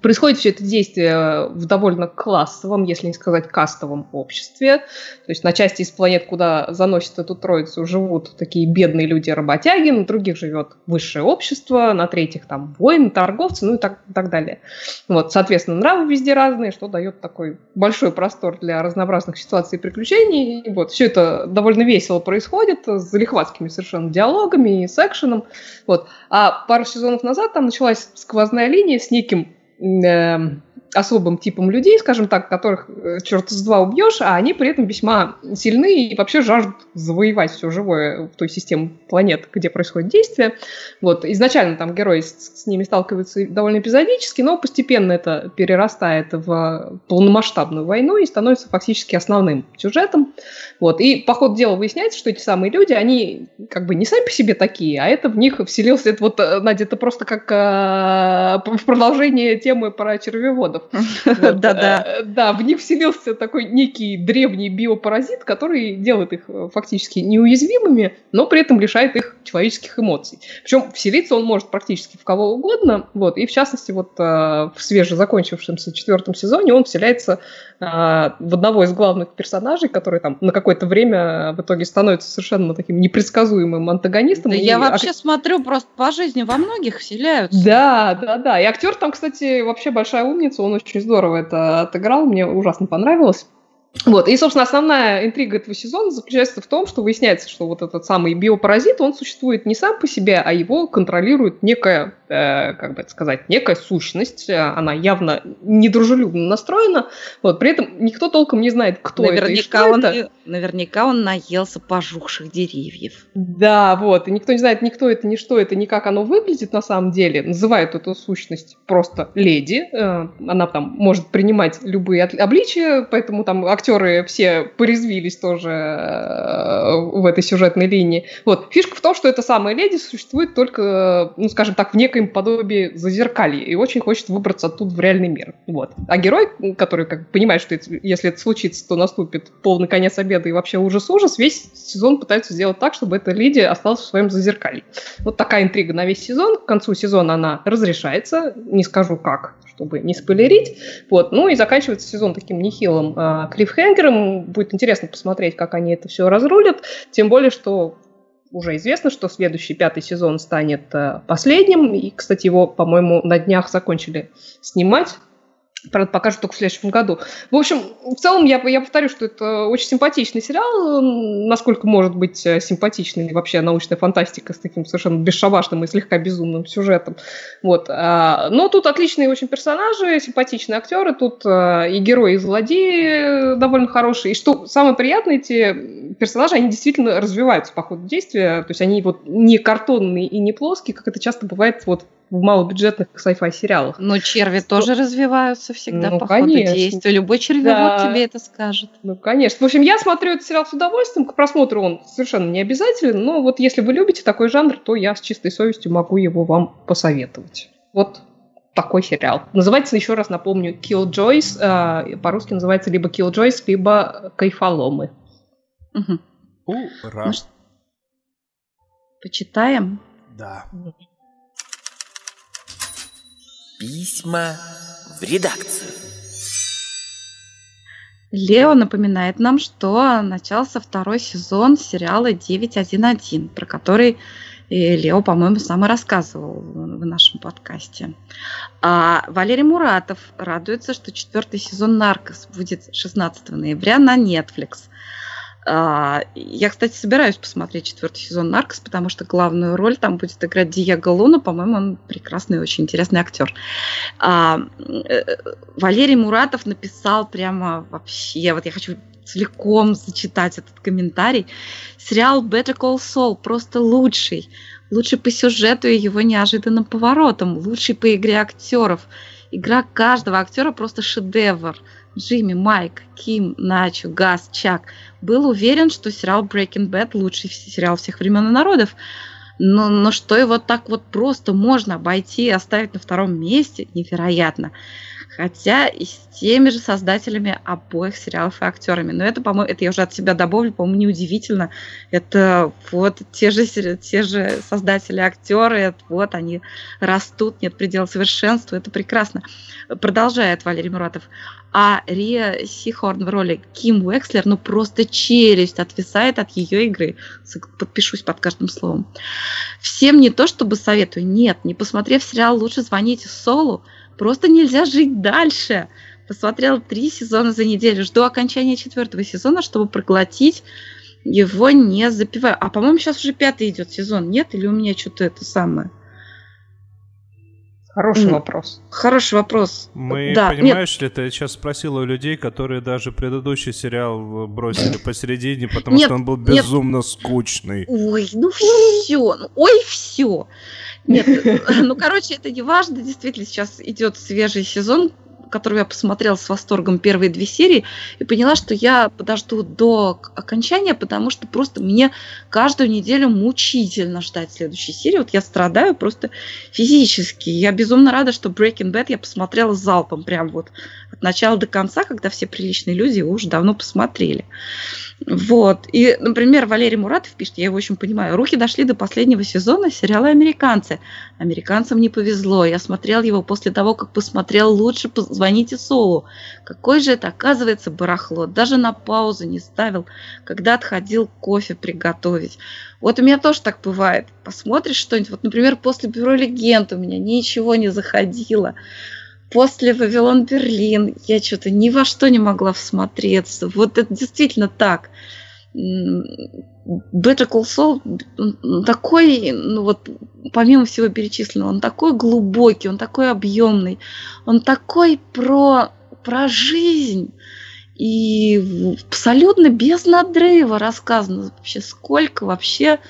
Происходит все это действие в довольно классовом, если не сказать кастовом обществе. То есть на части из планет, куда заносят эту троицу, живут такие бедные люди-работяги, на других живет высшее общество, на третьих там воины, торговцы, ну и так, так далее. Вот, соответственно, нравы везде разные, что дает такой большой простор для разнообразных ситуаций и приключений. И вот, все это довольно весело происходит, с залихватскими совершенно диалогами и с экшеном. Вот. А пару сезонов назад там началась сквозная линия с неким um, особым типом людей, скажем так, которых э, черт с два убьешь, а они при этом весьма сильны и вообще жаждут завоевать все живое в той системе планет, где происходит действие. Вот. Изначально там герои с, с ними сталкиваются довольно эпизодически, но постепенно это перерастает в полномасштабную войну и становится фактически основным сюжетом. Вот. И по ходу дела выясняется, что эти самые люди, они как бы не сами по себе такие, а это в них вселился, это вот, э, Надя, это просто как э, в продолжение темы про червеводов. *laughs* Да-да. Э, да, в них вселился такой некий древний биопаразит, который делает их э, фактически неуязвимыми, но при этом лишает их человеческих эмоций. Причем вселиться он может практически в кого угодно, вот, и в частности вот э, в свежезакончившемся четвертом сезоне он вселяется в одного из главных персонажей, который там на какое-то время в итоге становится совершенно таким непредсказуемым антагонистом. Да я вообще смотрю просто по жизни во многих вселяются. Да, да, да. И актер там, кстати, вообще большая умница, он очень здорово это отыграл, мне ужасно понравилось. Вот, и, собственно, основная интрига этого сезона заключается в том, что выясняется, что вот этот самый биопаразит, он существует не сам по себе, а его контролирует некая Э, как бы это сказать, некая сущность, она явно недружелюбно настроена, вот, при этом никто толком не знает, кто наверняка это и что он, это. Наверняка он наелся пожухших деревьев. Да, вот, и никто не знает, никто это, ни что это, ни как оно выглядит на самом деле. Называют эту сущность просто леди, э, она там может принимать любые обличия, поэтому там актеры все порезвились тоже в этой сюжетной линии. Вот, фишка в том, что эта самая леди существует только, ну, скажем так, в некоем подобии зазеркалья и очень хочет выбраться оттуда в реальный мир. Вот. А герой, который как понимает, что это, если это случится, то наступит полный конец обеда и вообще ужас-ужас, весь сезон пытается сделать так, чтобы эта леди осталась в своем зазеркалье. Вот такая интрига на весь сезон. К концу сезона она разрешается, не скажу как, чтобы не спойлерить. Вот. Ну и заканчивается сезон таким нехилым э, клиффхенгером. Будет интересно посмотреть, как они это все разрулят. Тем более, что уже известно, что следующий пятый сезон станет э, последним. И, кстати, его, по-моему, на днях закончили снимать. Правда, покажут только в следующем году. В общем, в целом, я, я повторю, что это очень симпатичный сериал, насколько может быть э, симпатичный вообще научная фантастика с таким совершенно бесшабашным и слегка безумным сюжетом. Вот. А, но тут отличные очень персонажи, симпатичные актеры, тут э, и герои, и злодеи э, довольно хорошие. И что самое приятное, эти персонажи, они действительно развиваются по ходу действия, то есть они вот не картонные и не плоские, как это часто бывает вот в малобюджетных sci-fi сериалах. Но черви что... тоже развиваются всегда ну, по конечно. ходу действия. Любой червевод да. тебе это скажет. Ну, конечно. В общем, я смотрю этот сериал с удовольствием. К просмотру он совершенно не обязателен. Но вот если вы любите такой жанр, то я с чистой совестью могу его вам посоветовать. Вот такой сериал. Называется, еще раз напомню, Killjoys. Э, по-русски называется либо Killjoys, либо Кайфоломы. Угу. Ура! Ну, почитаем? Да. Письма в редакцию. Лео напоминает нам, что начался второй сезон сериала 911, про который э, Лео, по-моему, сам и рассказывал в нашем подкасте. А Валерий Муратов радуется, что четвертый сезон «Наркос» будет 16 ноября на Netflix – я, кстати, собираюсь посмотреть четвертый сезон Наркос, потому что главную роль там будет играть Диего Луна. По-моему, он прекрасный, очень интересный актер. А, э, Валерий Муратов написал прямо вообще, вот я хочу целиком зачитать этот комментарий. Сериал Better Call Saul просто лучший. Лучший по сюжету и его неожиданным поворотам. Лучший по игре актеров. Игра каждого актера просто шедевр. Джимми, Майк, Ким, Начо, Газ, Чак. Был уверен, что сериал Breaking Bad лучший сериал всех времен и народов. Но, но что его так вот просто можно обойти и оставить на втором месте, невероятно хотя и с теми же создателями обоих сериалов и актерами. Но это, по-моему, это я уже от себя добавлю, по-моему, неудивительно. Это вот те же, те же создатели актеры, вот они растут, нет предела совершенству, это прекрасно. Продолжает Валерий Муратов. А Рия Сихорн в роли Ким Уэкслер, ну просто челюсть отвисает от ее игры. Подпишусь под каждым словом. Всем не то чтобы советую, нет, не посмотрев сериал, лучше звоните Солу, Просто нельзя жить дальше. Посмотрел три сезона за неделю. Жду окончания четвертого сезона, чтобы проглотить его не запивая. А, по-моему, сейчас уже пятый идет сезон, нет? Или у меня что-то это самое? Хороший М. вопрос. Хороший вопрос. Мы, да, понимаешь ли, ты сейчас спросила у людей, которые даже предыдущий сериал бросили посередине, потому Нет, что он был нет. безумно скучный. Ой, ну все, ой, все. Нет, *laughs* ну, короче, это не важно. Действительно, сейчас идет свежий сезон, который я посмотрела с восторгом первые две серии и поняла, что я подожду до окончания, потому что просто мне каждую неделю мучительно ждать следующей серии. Вот я страдаю просто физически. Я безумно рада, что Breaking Bad я посмотрела залпом, прям вот от начала до конца, когда все приличные люди его уже давно посмотрели. Вот. И, например, Валерий Муратов пишет, я его очень понимаю, руки дошли до последнего сезона сериала «Американцы». Американцам не повезло. Я смотрел его после того, как посмотрел «Лучше позвоните Солу». Какой же это, оказывается, барахло. Даже на паузу не ставил, когда отходил кофе приготовить. Вот у меня тоже так бывает. Посмотришь что-нибудь, вот, например, после «Бюро легенд» у меня ничего не заходило. После «Вавилон Берлин» я что-то ни во что не могла всмотреться. Вот это действительно так. Better Call Saul такой, ну вот, помимо всего перечисленного, он такой глубокий, он такой объемный, он такой про, про жизнь. И абсолютно без надрыва рассказано вообще, сколько вообще,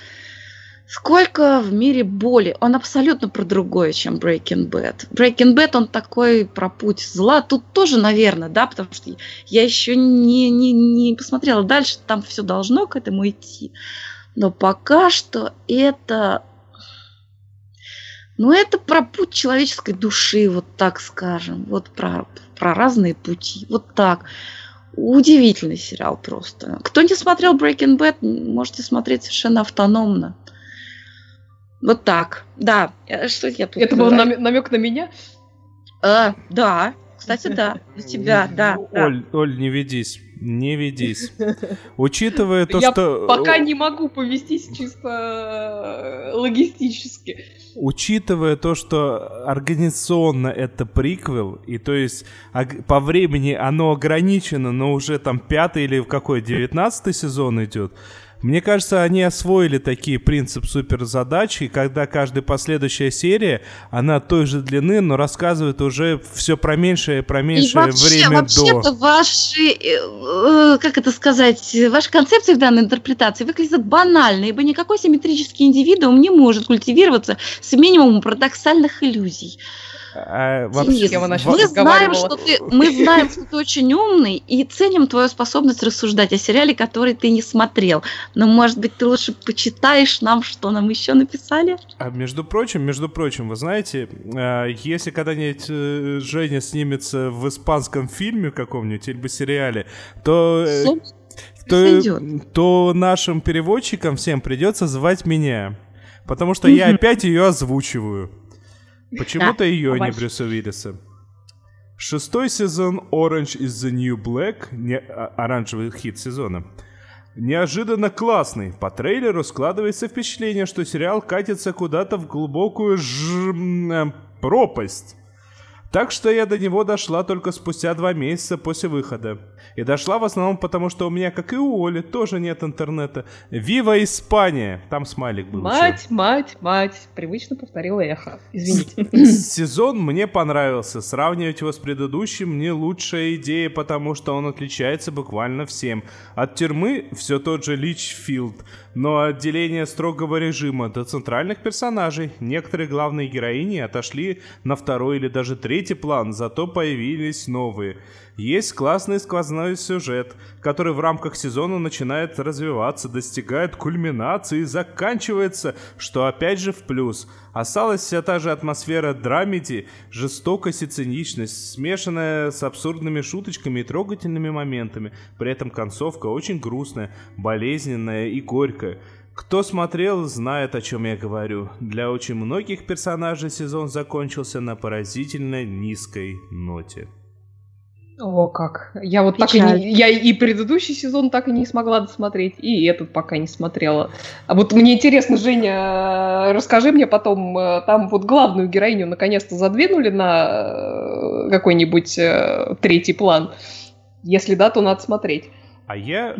сколько в мире боли. Он абсолютно про другое, чем Breaking Bad. Breaking Bad, он такой про путь зла. Тут тоже, наверное, да, потому что я еще не, не, не посмотрела дальше, там все должно к этому идти. Но пока что это... Ну, это про путь человеческой души, вот так скажем. Вот про, про разные пути. Вот так. Удивительный сериал просто. Кто не смотрел Breaking Bad, можете смотреть совершенно автономно. Вот так. Да. Э, Что я тут Это был намек на меня? А, да. Кстати, да. На тебя, да. да. Оль, Оль, не ведись, не ведись. Учитывая то, Я что... пока не могу повестись чисто э, логистически. Учитывая то, что организационно это приквел, и то есть по времени оно ограничено, но уже там пятый или в какой, девятнадцатый сезон идет, мне кажется, они освоили такие принцип суперзадачи, и когда каждая последующая серия, она той же длины, но рассказывает уже все про меньшее, про И меньшее вообще, время вообще-то до. ваши, э, э, как это сказать, ваши концепции в данной интерпретации выглядят банально, ибо никакой симметрический индивидуум не может культивироваться с минимумом парадоксальных иллюзий. А, Денис, кем она мы знаем, что ты, мы знаем, что ты очень умный и ценим твою способность рассуждать о сериале, который ты не смотрел. Но, может быть, ты лучше почитаешь нам, что нам еще написали? А между прочим, между прочим, вы знаете, э, если когда-нибудь э, Женя снимется в испанском фильме каком-нибудь или бы сериале, то, э, то, то нашим переводчикам всем придется звать меня. Потому что я опять ее озвучиваю. Почему-то ее, а не. Брюса Уиллиса. Шестой сезон Orange is the New Black, не, а- оранжевый хит сезона, неожиданно классный. По трейлеру складывается впечатление, что сериал катится куда-то в глубокую ж... пропасть. Так что я до него дошла только спустя два месяца после выхода. И дошла в основном потому, что у меня, как и у Оли, тоже нет интернета. Вива Испания! Там смайлик был. Мать, мать, мать. Привычно повторила эхо. Извините. *clears throat* Сезон мне понравился. Сравнивать его с предыдущим не лучшая идея, потому что он отличается буквально всем. От тюрьмы все тот же Личфилд, но отделение строгого режима до центральных персонажей. Некоторые главные героини отошли на второй или даже третий план, зато появились новые. Есть классный сквозной сюжет, который в рамках сезона начинает развиваться, достигает кульминации и заканчивается, что опять же в плюс. Осталась вся та же атмосфера драмеди, жестокость и циничность, смешанная с абсурдными шуточками и трогательными моментами. При этом концовка очень грустная, болезненная и горькая. Кто смотрел, знает, о чем я говорю. Для очень многих персонажей сезон закончился на поразительно низкой ноте. О, как. Я вот так и Печаль. не... Я и предыдущий сезон так и не смогла досмотреть, и этот пока не смотрела. А вот мне интересно, Женя, э, расскажи мне потом, э, там вот главную героиню наконец-то задвинули на э, какой-нибудь третий план? Если да, то надо смотреть. А я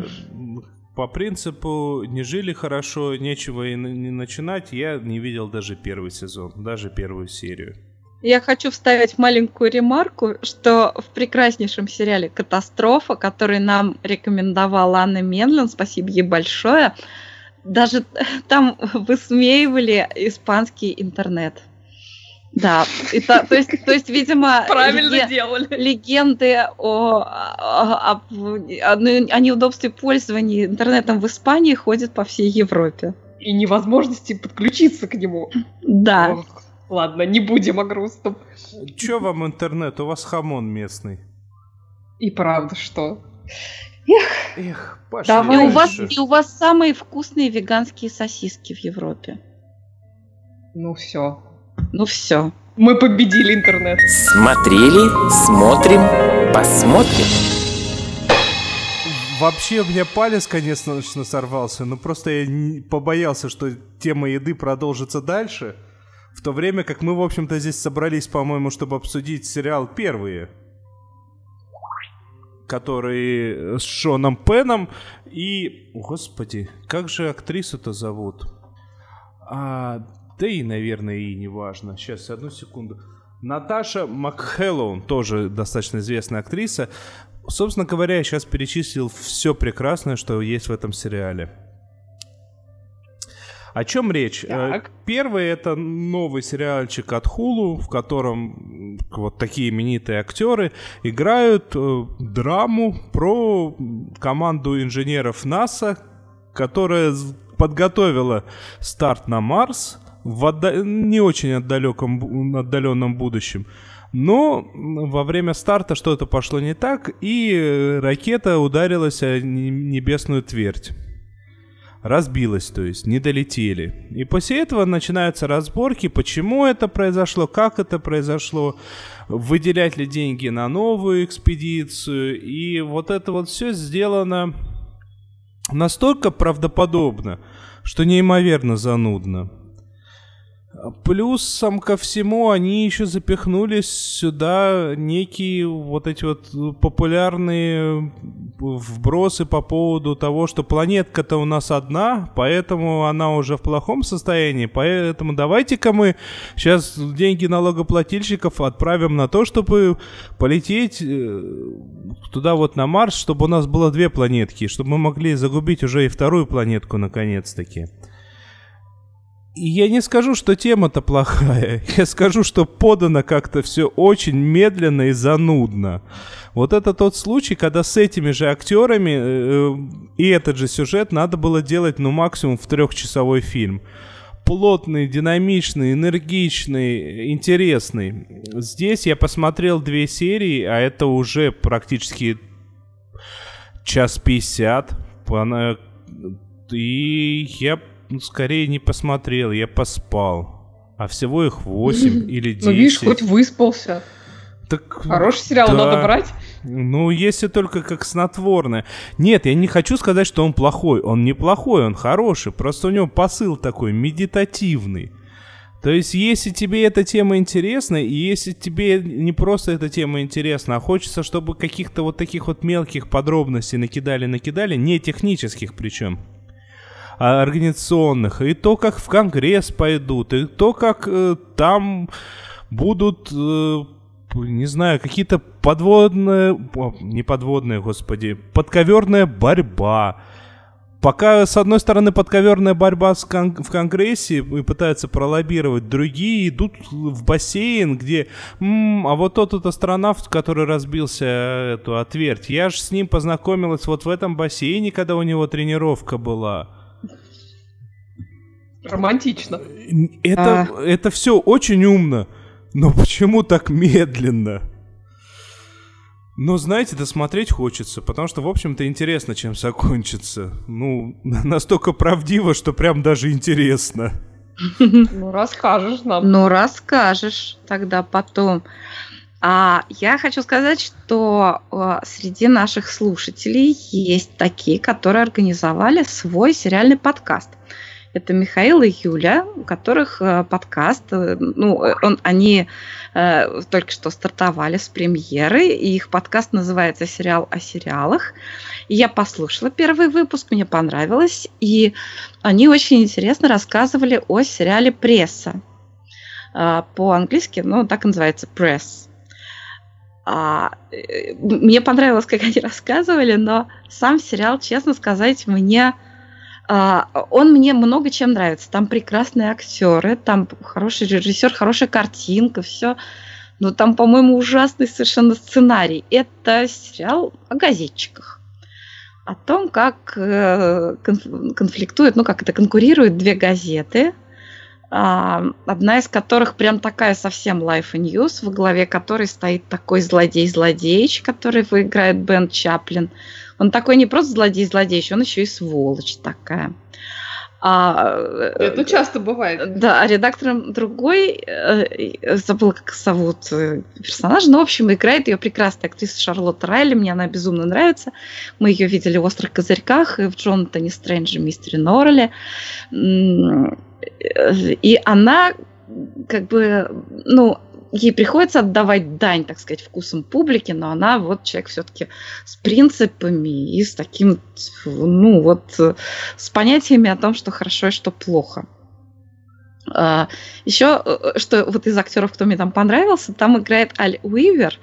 по принципу не жили хорошо, нечего и не начинать, я не видел даже первый сезон, даже первую серию. Я хочу вставить маленькую ремарку, что в прекраснейшем сериале «Катастрофа», который нам рекомендовала Анна Менлин, спасибо ей большое, даже *laughs* там высмеивали испанский интернет. Да, это, то, есть, то есть, видимо, Правильно леген- делали. легенды о, о, о- о неудобстве пользования интернетом в Испании ходят по всей Европе. И невозможности подключиться к нему. Да. Ох, ладно, не будем о грустном. Чё вам интернет? У вас хамон местный. И правда, что? Эх, пошли Давай И у, вас, и у вас самые вкусные веганские сосиски в Европе. Ну все. Ну все. Мы победили интернет. Смотрели, смотрим, посмотрим. Вообще у меня палец, конечно, сорвался, но просто я не- побоялся, что тема еды продолжится дальше. В то время как мы, в общем-то, здесь собрались, по-моему, чтобы обсудить сериал «Первые», который с Шоном Пеном и... Господи, как же актрису-то зовут? А, да и, наверное, и не важно. Сейчас, одну секунду. Наташа Макхеллоун, тоже достаточно известная актриса. Собственно говоря, я сейчас перечислил все прекрасное, что есть в этом сериале. О чем речь? Э, Так. Первый это новый сериальчик от Hulu, в котором вот такие именитые актеры играют э, драму про команду инженеров НАСА, которая подготовила старт на Марс в отда- не очень отдалеком, отдаленном будущем. Но во время старта что-то пошло не так, и ракета ударилась о не- небесную твердь. Разбилась, то есть, не долетели. И после этого начинаются разборки, почему это произошло, как это произошло, выделять ли деньги на новую экспедицию. И вот это вот все сделано настолько правдоподобно, что неимоверно занудно. Плюсом ко всему они еще запихнули сюда некие вот эти вот популярные вбросы по поводу того, что планетка-то у нас одна, поэтому она уже в плохом состоянии, поэтому давайте-ка мы сейчас деньги налогоплательщиков отправим на то, чтобы полететь э, туда вот на Марс, чтобы у нас было две планетки, чтобы мы могли загубить уже и вторую планетку наконец-таки. Я не скажу, что тема-то плохая. *laughs* Я скажу, что подано как-то все очень медленно и занудно. Вот это тот случай, когда с этими же актерами э, и этот же сюжет надо было делать, ну, максимум в трехчасовой фильм. Плотный, динамичный, энергичный, интересный. Здесь я посмотрел две серии, а это уже практически час пятьдесят. И я ну, скорее не посмотрел, я поспал. А всего их 8 *laughs* или 10. Ну, видишь, хоть выспался. Так, Хороший сериал да. надо брать. Ну, если только как снотворное. Нет, я не хочу сказать, что он плохой. Он не плохой, он хороший. Просто у него посыл такой медитативный. То есть, если тебе эта тема интересна, и если тебе не просто эта тема интересна, а хочется, чтобы каких-то вот таких вот мелких подробностей накидали-накидали, не технических причем, организационных, и то, как в Конгресс пойдут, и то, как э, там будут, э, не знаю, какие-то подводные, не подводные, господи, подковерная борьба. Пока, с одной стороны, подковерная борьба с кон- в Конгрессе и пытаются пролоббировать, другие идут в бассейн, где, «М, а вот тот вот астронавт, который разбился э, эту отверть, я же с ним познакомилась вот в этом бассейне, когда у него тренировка была. Романтично. Это, это все очень умно, но почему так медленно? Но, знаете, досмотреть хочется, потому что, в общем-то, интересно, чем закончится. Ну, настолько правдиво, что прям даже интересно. Ну, расскажешь нам. Ну, расскажешь тогда потом. А я хочу сказать, что э, среди наших слушателей есть такие, которые организовали свой сериальный подкаст. Это Михаил и Юля, у которых э, подкаст, э, ну, э, он, они э, только что стартовали с премьеры, и их подкаст называется «Сериал о сериалах». И я послушала первый выпуск, мне понравилось, и они очень интересно рассказывали о сериале «Пресса». а, по-английски, ну, так и называется, Press. А, э, мне понравилось, как они *laughs* рассказывали, но сам сериал, честно сказать, мне он мне много чем нравится. Там прекрасные актеры, там хороший режиссер, хорошая картинка, все. Но там, по-моему, ужасный совершенно сценарий. Это сериал о газетчиках. О том, как э, конфликтуют, ну как это, конкурируют две газеты. А, одна из которых прям такая совсем Life and News, во главе которой стоит такой злодей-злодеич, который выиграет Бен Чаплин. Он такой не просто злодей-злодей, он еще и сволочь такая. А, Это часто бывает. Да, а редактором другой, э, забыла, как зовут э, персонажа, но, в общем, играет ее прекрасная актриса Шарлотта Райли, мне она безумно нравится. Мы ее видели в «Острых козырьках» и в Джонатане Стрэнджи, мистере Норреле. И она как бы, ну, ей приходится отдавать дань, так сказать, вкусам публики, но она вот человек все-таки с принципами и с таким, ну вот, с понятиями о том, что хорошо и что плохо. А, Еще, э, что вот из актеров, кто мне там понравился, там играет Аль Уивер,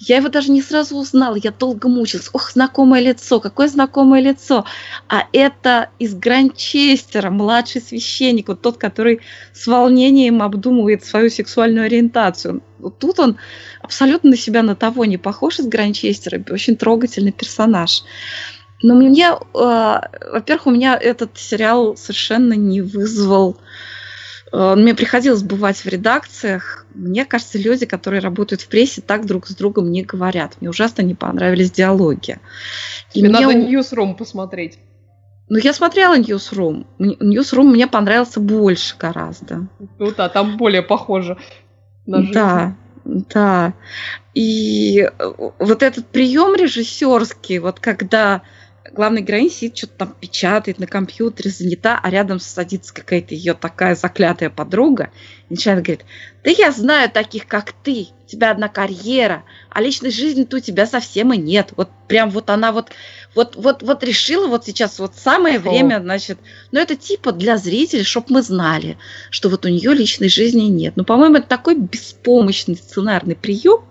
я его даже не сразу узнала, я долго мучилась. Ох, знакомое лицо, какое знакомое лицо. А это из Гранчестера, младший священник, вот тот, который с волнением обдумывает свою сексуальную ориентацию. Вот тут он абсолютно на себя на того не похож из Гранчестера, очень трогательный персонаж. Но мне, э, во-первых, у меня этот сериал совершенно не вызвал Э, мне приходилось бывать в редакциях. Мне кажется, люди, которые работают в прессе, так друг с другом не говорят. Мне ужасно не понравились диалоги. И мне надо Newsroom посмотреть. Ну, я смотрела Newsroom. Newsroom мне понравился больше гораздо. Ну да, там более похоже на жизнь. Да, да. И э, вот этот прием режиссерский, вот когда главная героиня сидит, что-то там печатает на компьютере, занята, а рядом садится какая-то ее такая заклятая подруга и начинает говорить, да я знаю таких, как ты, у тебя одна карьера, а личной жизни-то у тебя совсем и нет. Вот прям вот она вот, вот, вот, вот решила вот сейчас вот самое О. время, значит, ну это типа для зрителей, чтобы мы знали, что вот у нее личной жизни нет. Ну, по-моему, это такой беспомощный сценарный прием,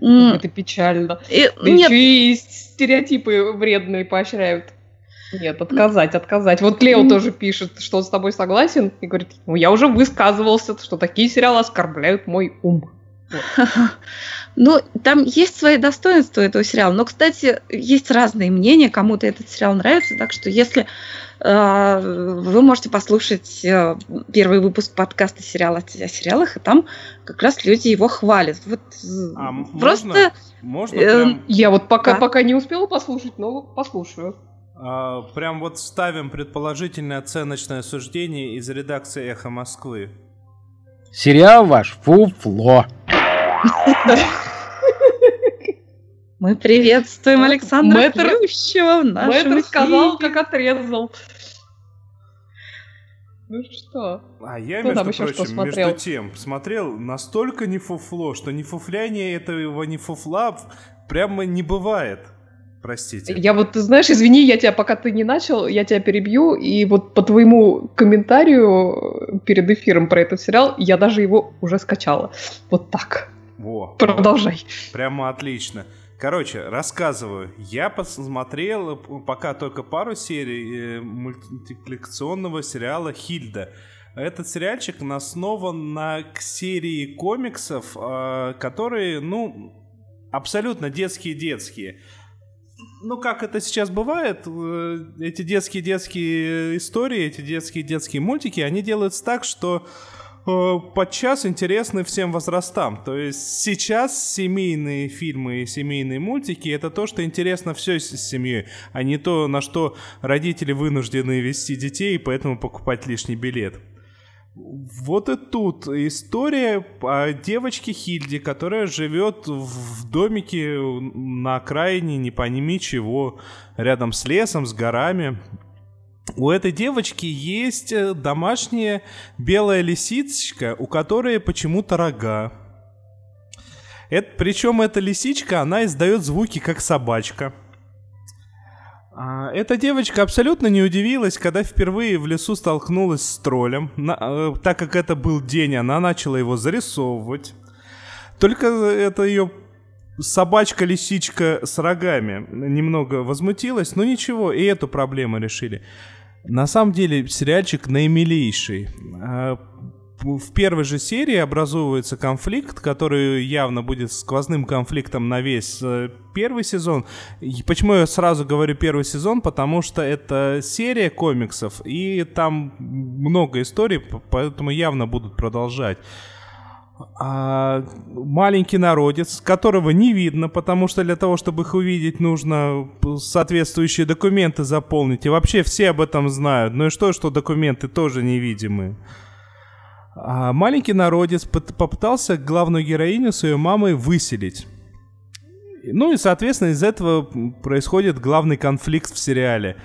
это печально. И, да нет. еще и стереотипы вредные поощряют. Нет, отказать, отказать. Вот Лео тоже пишет, что он с тобой согласен, и говорит, ну я уже высказывался, что такие сериалы оскорбляют мой ум. *laughs* Ну, там есть свои достоинства этого сериала. Но, кстати, есть разные мнения. Кому-то этот сериал нравится. Так что, если вы можете послушать э, первый выпуск подкаста сериала о сериалах, и там как раз люди его хвалят. Вот а просто. Можно, можно э, прям... Я вот пока, да. пока не успела послушать, но послушаю. А, прям вот ставим предположительное оценочное суждение из редакции Эхо Москвы. Сериал ваш фуфло. *laughs* Мы приветствуем Александра Мэтр, Плющева в нашем Мэтр сказал, как отрезал. Ну что? А я, Кто между прочим, что между тем, смотрел настолько не фуфло, что не фуфляние этого не фуфла прямо не бывает. Простите. Я вот, ты знаешь, извини, я тебя, пока ты не начал, я тебя перебью, и вот по твоему комментарию перед эфиром про этот сериал, я даже его уже скачала. Вот так. Во. Продолжай. Прямо отлично. Короче, рассказываю. Я посмотрел пока только пару серий э, мультипликационного сериала «Хильда». Этот сериальчик основан на серии комиксов, э, которые, ну, абсолютно детские-детские. Ну, как это сейчас бывает, э, эти детские-детские истории, эти детские-детские мультики, они делаются так, что Э, подчас интересны всем возрастам. То есть сейчас семейные фильмы и семейные мультики это то, что интересно всей семье, а не то, на что родители вынуждены вести детей и поэтому покупать лишний билет. Вот и тут история о девочке Хильде, которая живет в домике на окраине, не пойми чего, рядом с лесом, с горами. У этой девочки есть э, домашняя белая лисичка, у которой почему-то рога. Это, причем эта лисичка, она издает звуки как собачка. А, эта девочка абсолютно не удивилась, когда впервые в лесу столкнулась с троллем. На- э, так как это был день, она начала его зарисовывать. Только это ее собачка-лисичка с рогами немного возмутилась, но ничего, и эту проблему решили. На самом деле сериальчик наимилейший. А, В первой же серии образовывается конфликт, который явно будет сквозным конфликтом на весь э, первый сезон. И почему я сразу говорю первый сезон? Потому что это серия комиксов, и там много историй, поэтому явно будут продолжать. А, маленький народец, которого не видно, потому что для того, чтобы их увидеть, нужно соответствующие документы заполнить. И вообще все об этом знают. Ну и что, что документы тоже невидимые. А маленький народец попытался главную героиню своей мамой выселить. Ну и, соответственно, из этого происходит главный конфликт в сериале.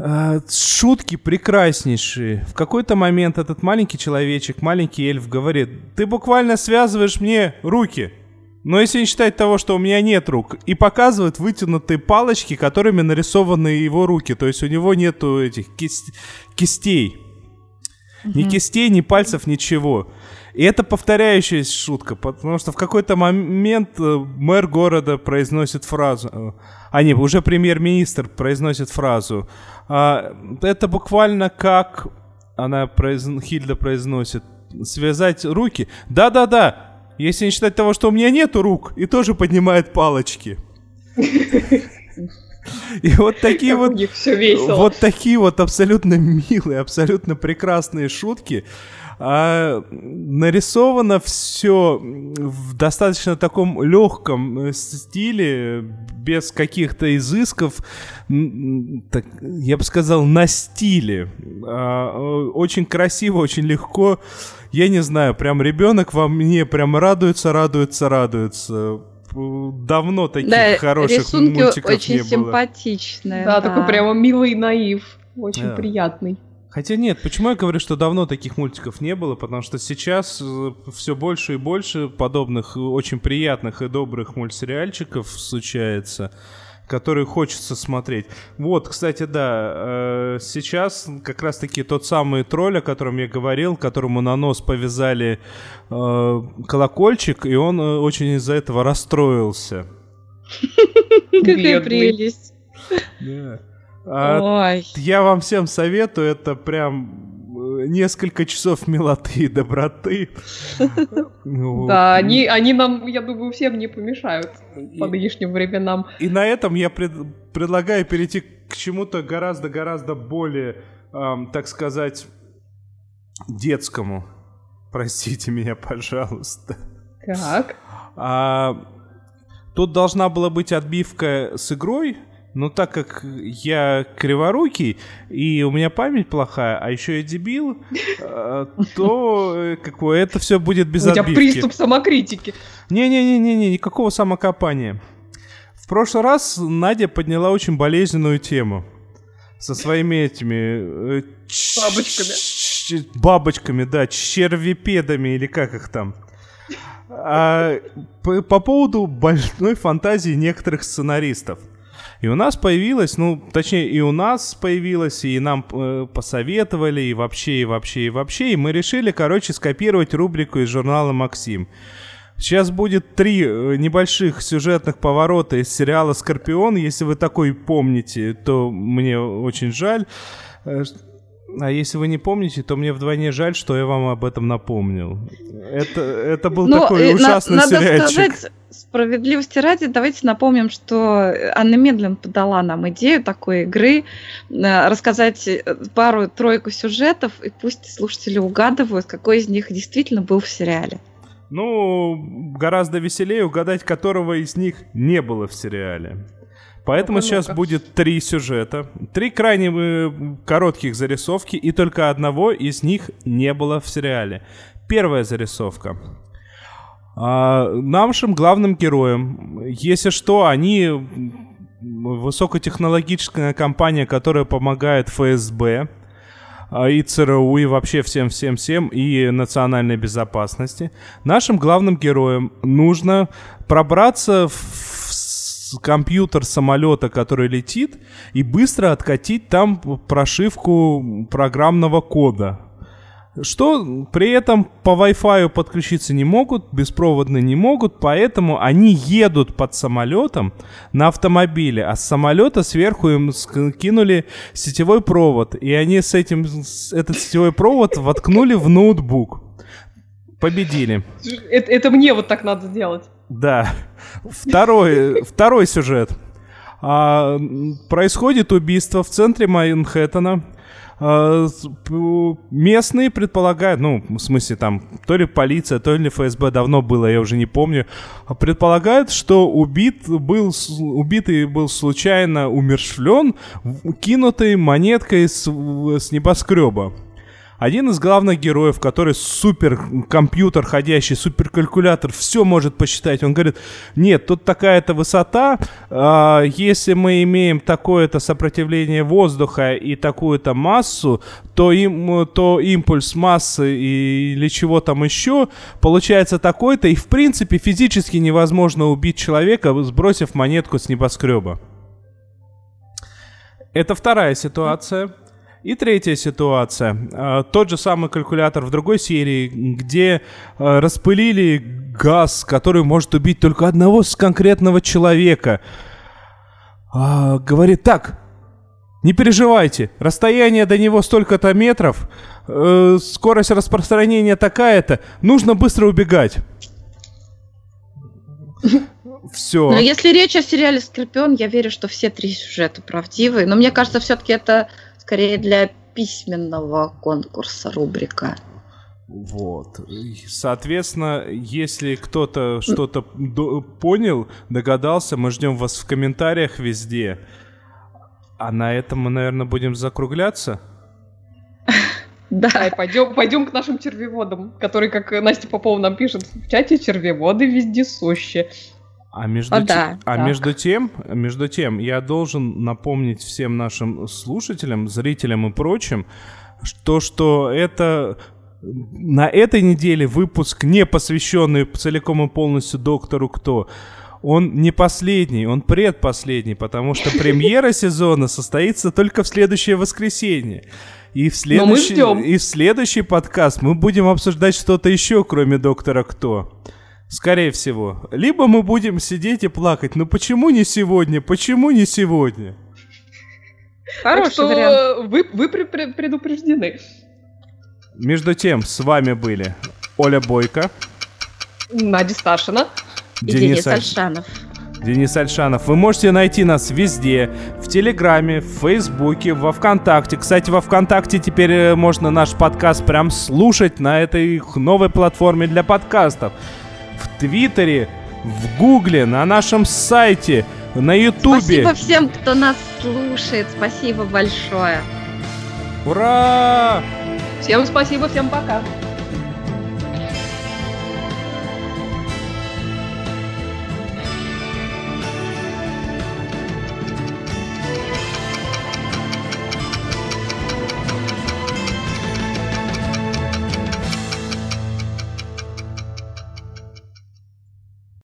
А, Шутки прекраснейшие. В какой-то момент этот маленький человечек, маленький эльф говорит, ты буквально связываешь мне руки. Но если не считать того, что у меня нет рук, и показывает вытянутые палочки, которыми нарисованы его руки. То есть у него нету этих кис- кистей. Ни кистей, ни пальцев, ничего. И это повторяющаяся шутка, потому что в какой-то момент э, мэр города произносит фразу, э, а не, уже премьер-министр произносит фразу. А, это буквально как она произн- Хильда произносит, связать руки. Да-да-да, если не считать того, что у меня нету рук, и тоже поднимает палочки. И вот такие Как вот вот такие вот абсолютно милые, абсолютно прекрасные шутки. А, нарисовано все в достаточно таком легком э, стиле, без каких-то изысков, так, я бы сказал, на стиле. А, очень красиво, очень легко. Я не знаю, прям ребенок во мне прям радуется, радуется, радуется. Давно таких Да, хороших рисунки мультиков очень не было. симпатичные. Да, такой прямо милый наив. Очень Да. приятный. Хотя нет, почему я говорю, что давно таких мультиков не было? Потому что сейчас все больше и больше подобных э, очень приятных и добрых мультсериальчиков случается, которые хочется смотреть. Вот, кстати, да, э, сейчас как раз-таки тот самый тролль, о котором я говорил, которому на нос повязали э, колокольчик, и он э, очень из-за этого расстроился. Какая прелесть. Да. А Ой. Я вам всем советую, это прям э, несколько часов милоты и доброты. *laughs* Да, они, они нам, я думаю, всем не помешают по нынешним временам. И на этом я пред- предлагаю перейти к чему-то гораздо-гораздо более, так сказать, детскому. Простите меня, пожалуйста. Так. А, тут должна была быть отбивка с игрой, но так как я криворукий, и у меня память плохая, а еще я дебил, а, то э, как бы, это все будет без У тебя отбивки. приступ самокритики. Не-не-не-не, никакого самокопания. В прошлый раз Надя подняла очень болезненную тему со своими этими... э, Бабочками. Бабочками, да, червепедами или как их там. А, по, по поводу больной фантазии некоторых сценаристов. И у нас появилось, ну, точнее, и у нас появилось, и нам э, посоветовали, и вообще, и вообще, и вообще, и мы решили, короче, скопировать рубрику из журнала «Максим». Сейчас будет три э, небольших сюжетных поворота из сериала «Скорпион». Если вы такой помните, то мне очень жаль. А если вы не помните, то мне вдвойне жаль, что я вам об этом напомнил. Это, это был Ну, такой э, на- ужасный надо сериальчик. сказать, справедливости ради, давайте напомним, что Анна Медлен подала нам идею такой игры, э, рассказать э, пару-тройку сюжетов, и пусть слушатели угадывают, какой из них действительно был в сериале. Ну, гораздо веселее угадать, которого из них не было в сериале. Поэтому Ну-ка, сейчас будет три сюжета, три крайне э, коротких зарисовки, и только одного из них не было в сериале. Первая зарисовка. А, нашим главным героям, если что, они высокотехнологическая компания, которая помогает ФСБ, а, и ЦРУ, и вообще всем-всем-всем, и национальной безопасности. Нашим главным героям нужно пробраться в компьютер самолета, который летит, и быстро откатить там прошивку программного кода. Что при этом по Wi-Fi подключиться не могут, беспроводно не могут, поэтому они едут под самолетом на автомобиле, а с самолета сверху им ск- кинули сетевой провод, и они с этим этот сетевой провод воткнули в ноутбук. Победили. Это, это мне вот так надо делать. Да. Второй, второй сюжет. А, происходит убийство в центре Манхэттена. А, местные предполагают, ну, в смысле, там, то ли полиция, то ли ФСБ давно было, я уже не помню, предполагают, что убит был, убитый был случайно умершвлен, кинутой монеткой с, с небоскреба. Один из главных героев, который суперкомпьютер ходящий, суперкалькулятор, все может посчитать. Он говорит, нет, тут такая-то высота, а, если мы имеем такое-то сопротивление воздуха и такую-то массу, то, им, то импульс массы и- или чего там еще получается такой-то, и в принципе физически невозможно убить человека, сбросив монетку с небоскреба. Это вторая ситуация. И третья ситуация. А, Тот же самый калькулятор в другой серии, где а, распылили газ, который может убить только одного конкретного человека. А, Говорит так, не переживайте, расстояние до него столько-то метров, э, скорость распространения такая-то, нужно быстро убегать. Все. Но если речь о сериале «Скорпион», я верю, что все три сюжета правдивые. Но мне кажется, все-таки это скорее для письменного конкурса рубрика. Вот. Соответственно, если кто-то что-то до- понял, догадался, мы ждем вас в комментариях везде. А на этом мы, наверное, будем закругляться. *laughs* Да, пойдем, пойдем к нашим червеводам, которые, как Настя Попова нам пишет в чате, червеводы вездесущие. А между, О, те- да, а так. между тем, между тем, я должен напомнить всем нашим слушателям, зрителям и прочим, что, что это на этой неделе выпуск, не посвященный целиком и полностью доктору Кто. Он не последний, он предпоследний, потому что *laughs* премьера сезона состоится только в следующее воскресенье. И в, следующий, и в следующий подкаст мы будем обсуждать что-то еще, кроме доктора Кто. Скорее всего. Либо мы будем сидеть и плакать. Ну почему не сегодня? Почему не сегодня? Так Хороший что вариант. вы, вы пре- предупреждены. Между тем, с вами были Оля Бойко, Надя Сташина. И Денис Аль- Альшанов. Денис Альшанов. Вы можете найти нас везде. В Телеграме, в Фейсбуке, во Вконтакте. Кстати, во Вконтакте теперь э, можно наш подкаст прям слушать на этой новой платформе для подкастов. В Твиттере, в Гугле, на нашем сайте, на Ютубе. Спасибо всем, кто нас слушает. Спасибо большое. Ура! Всем спасибо, всем пока.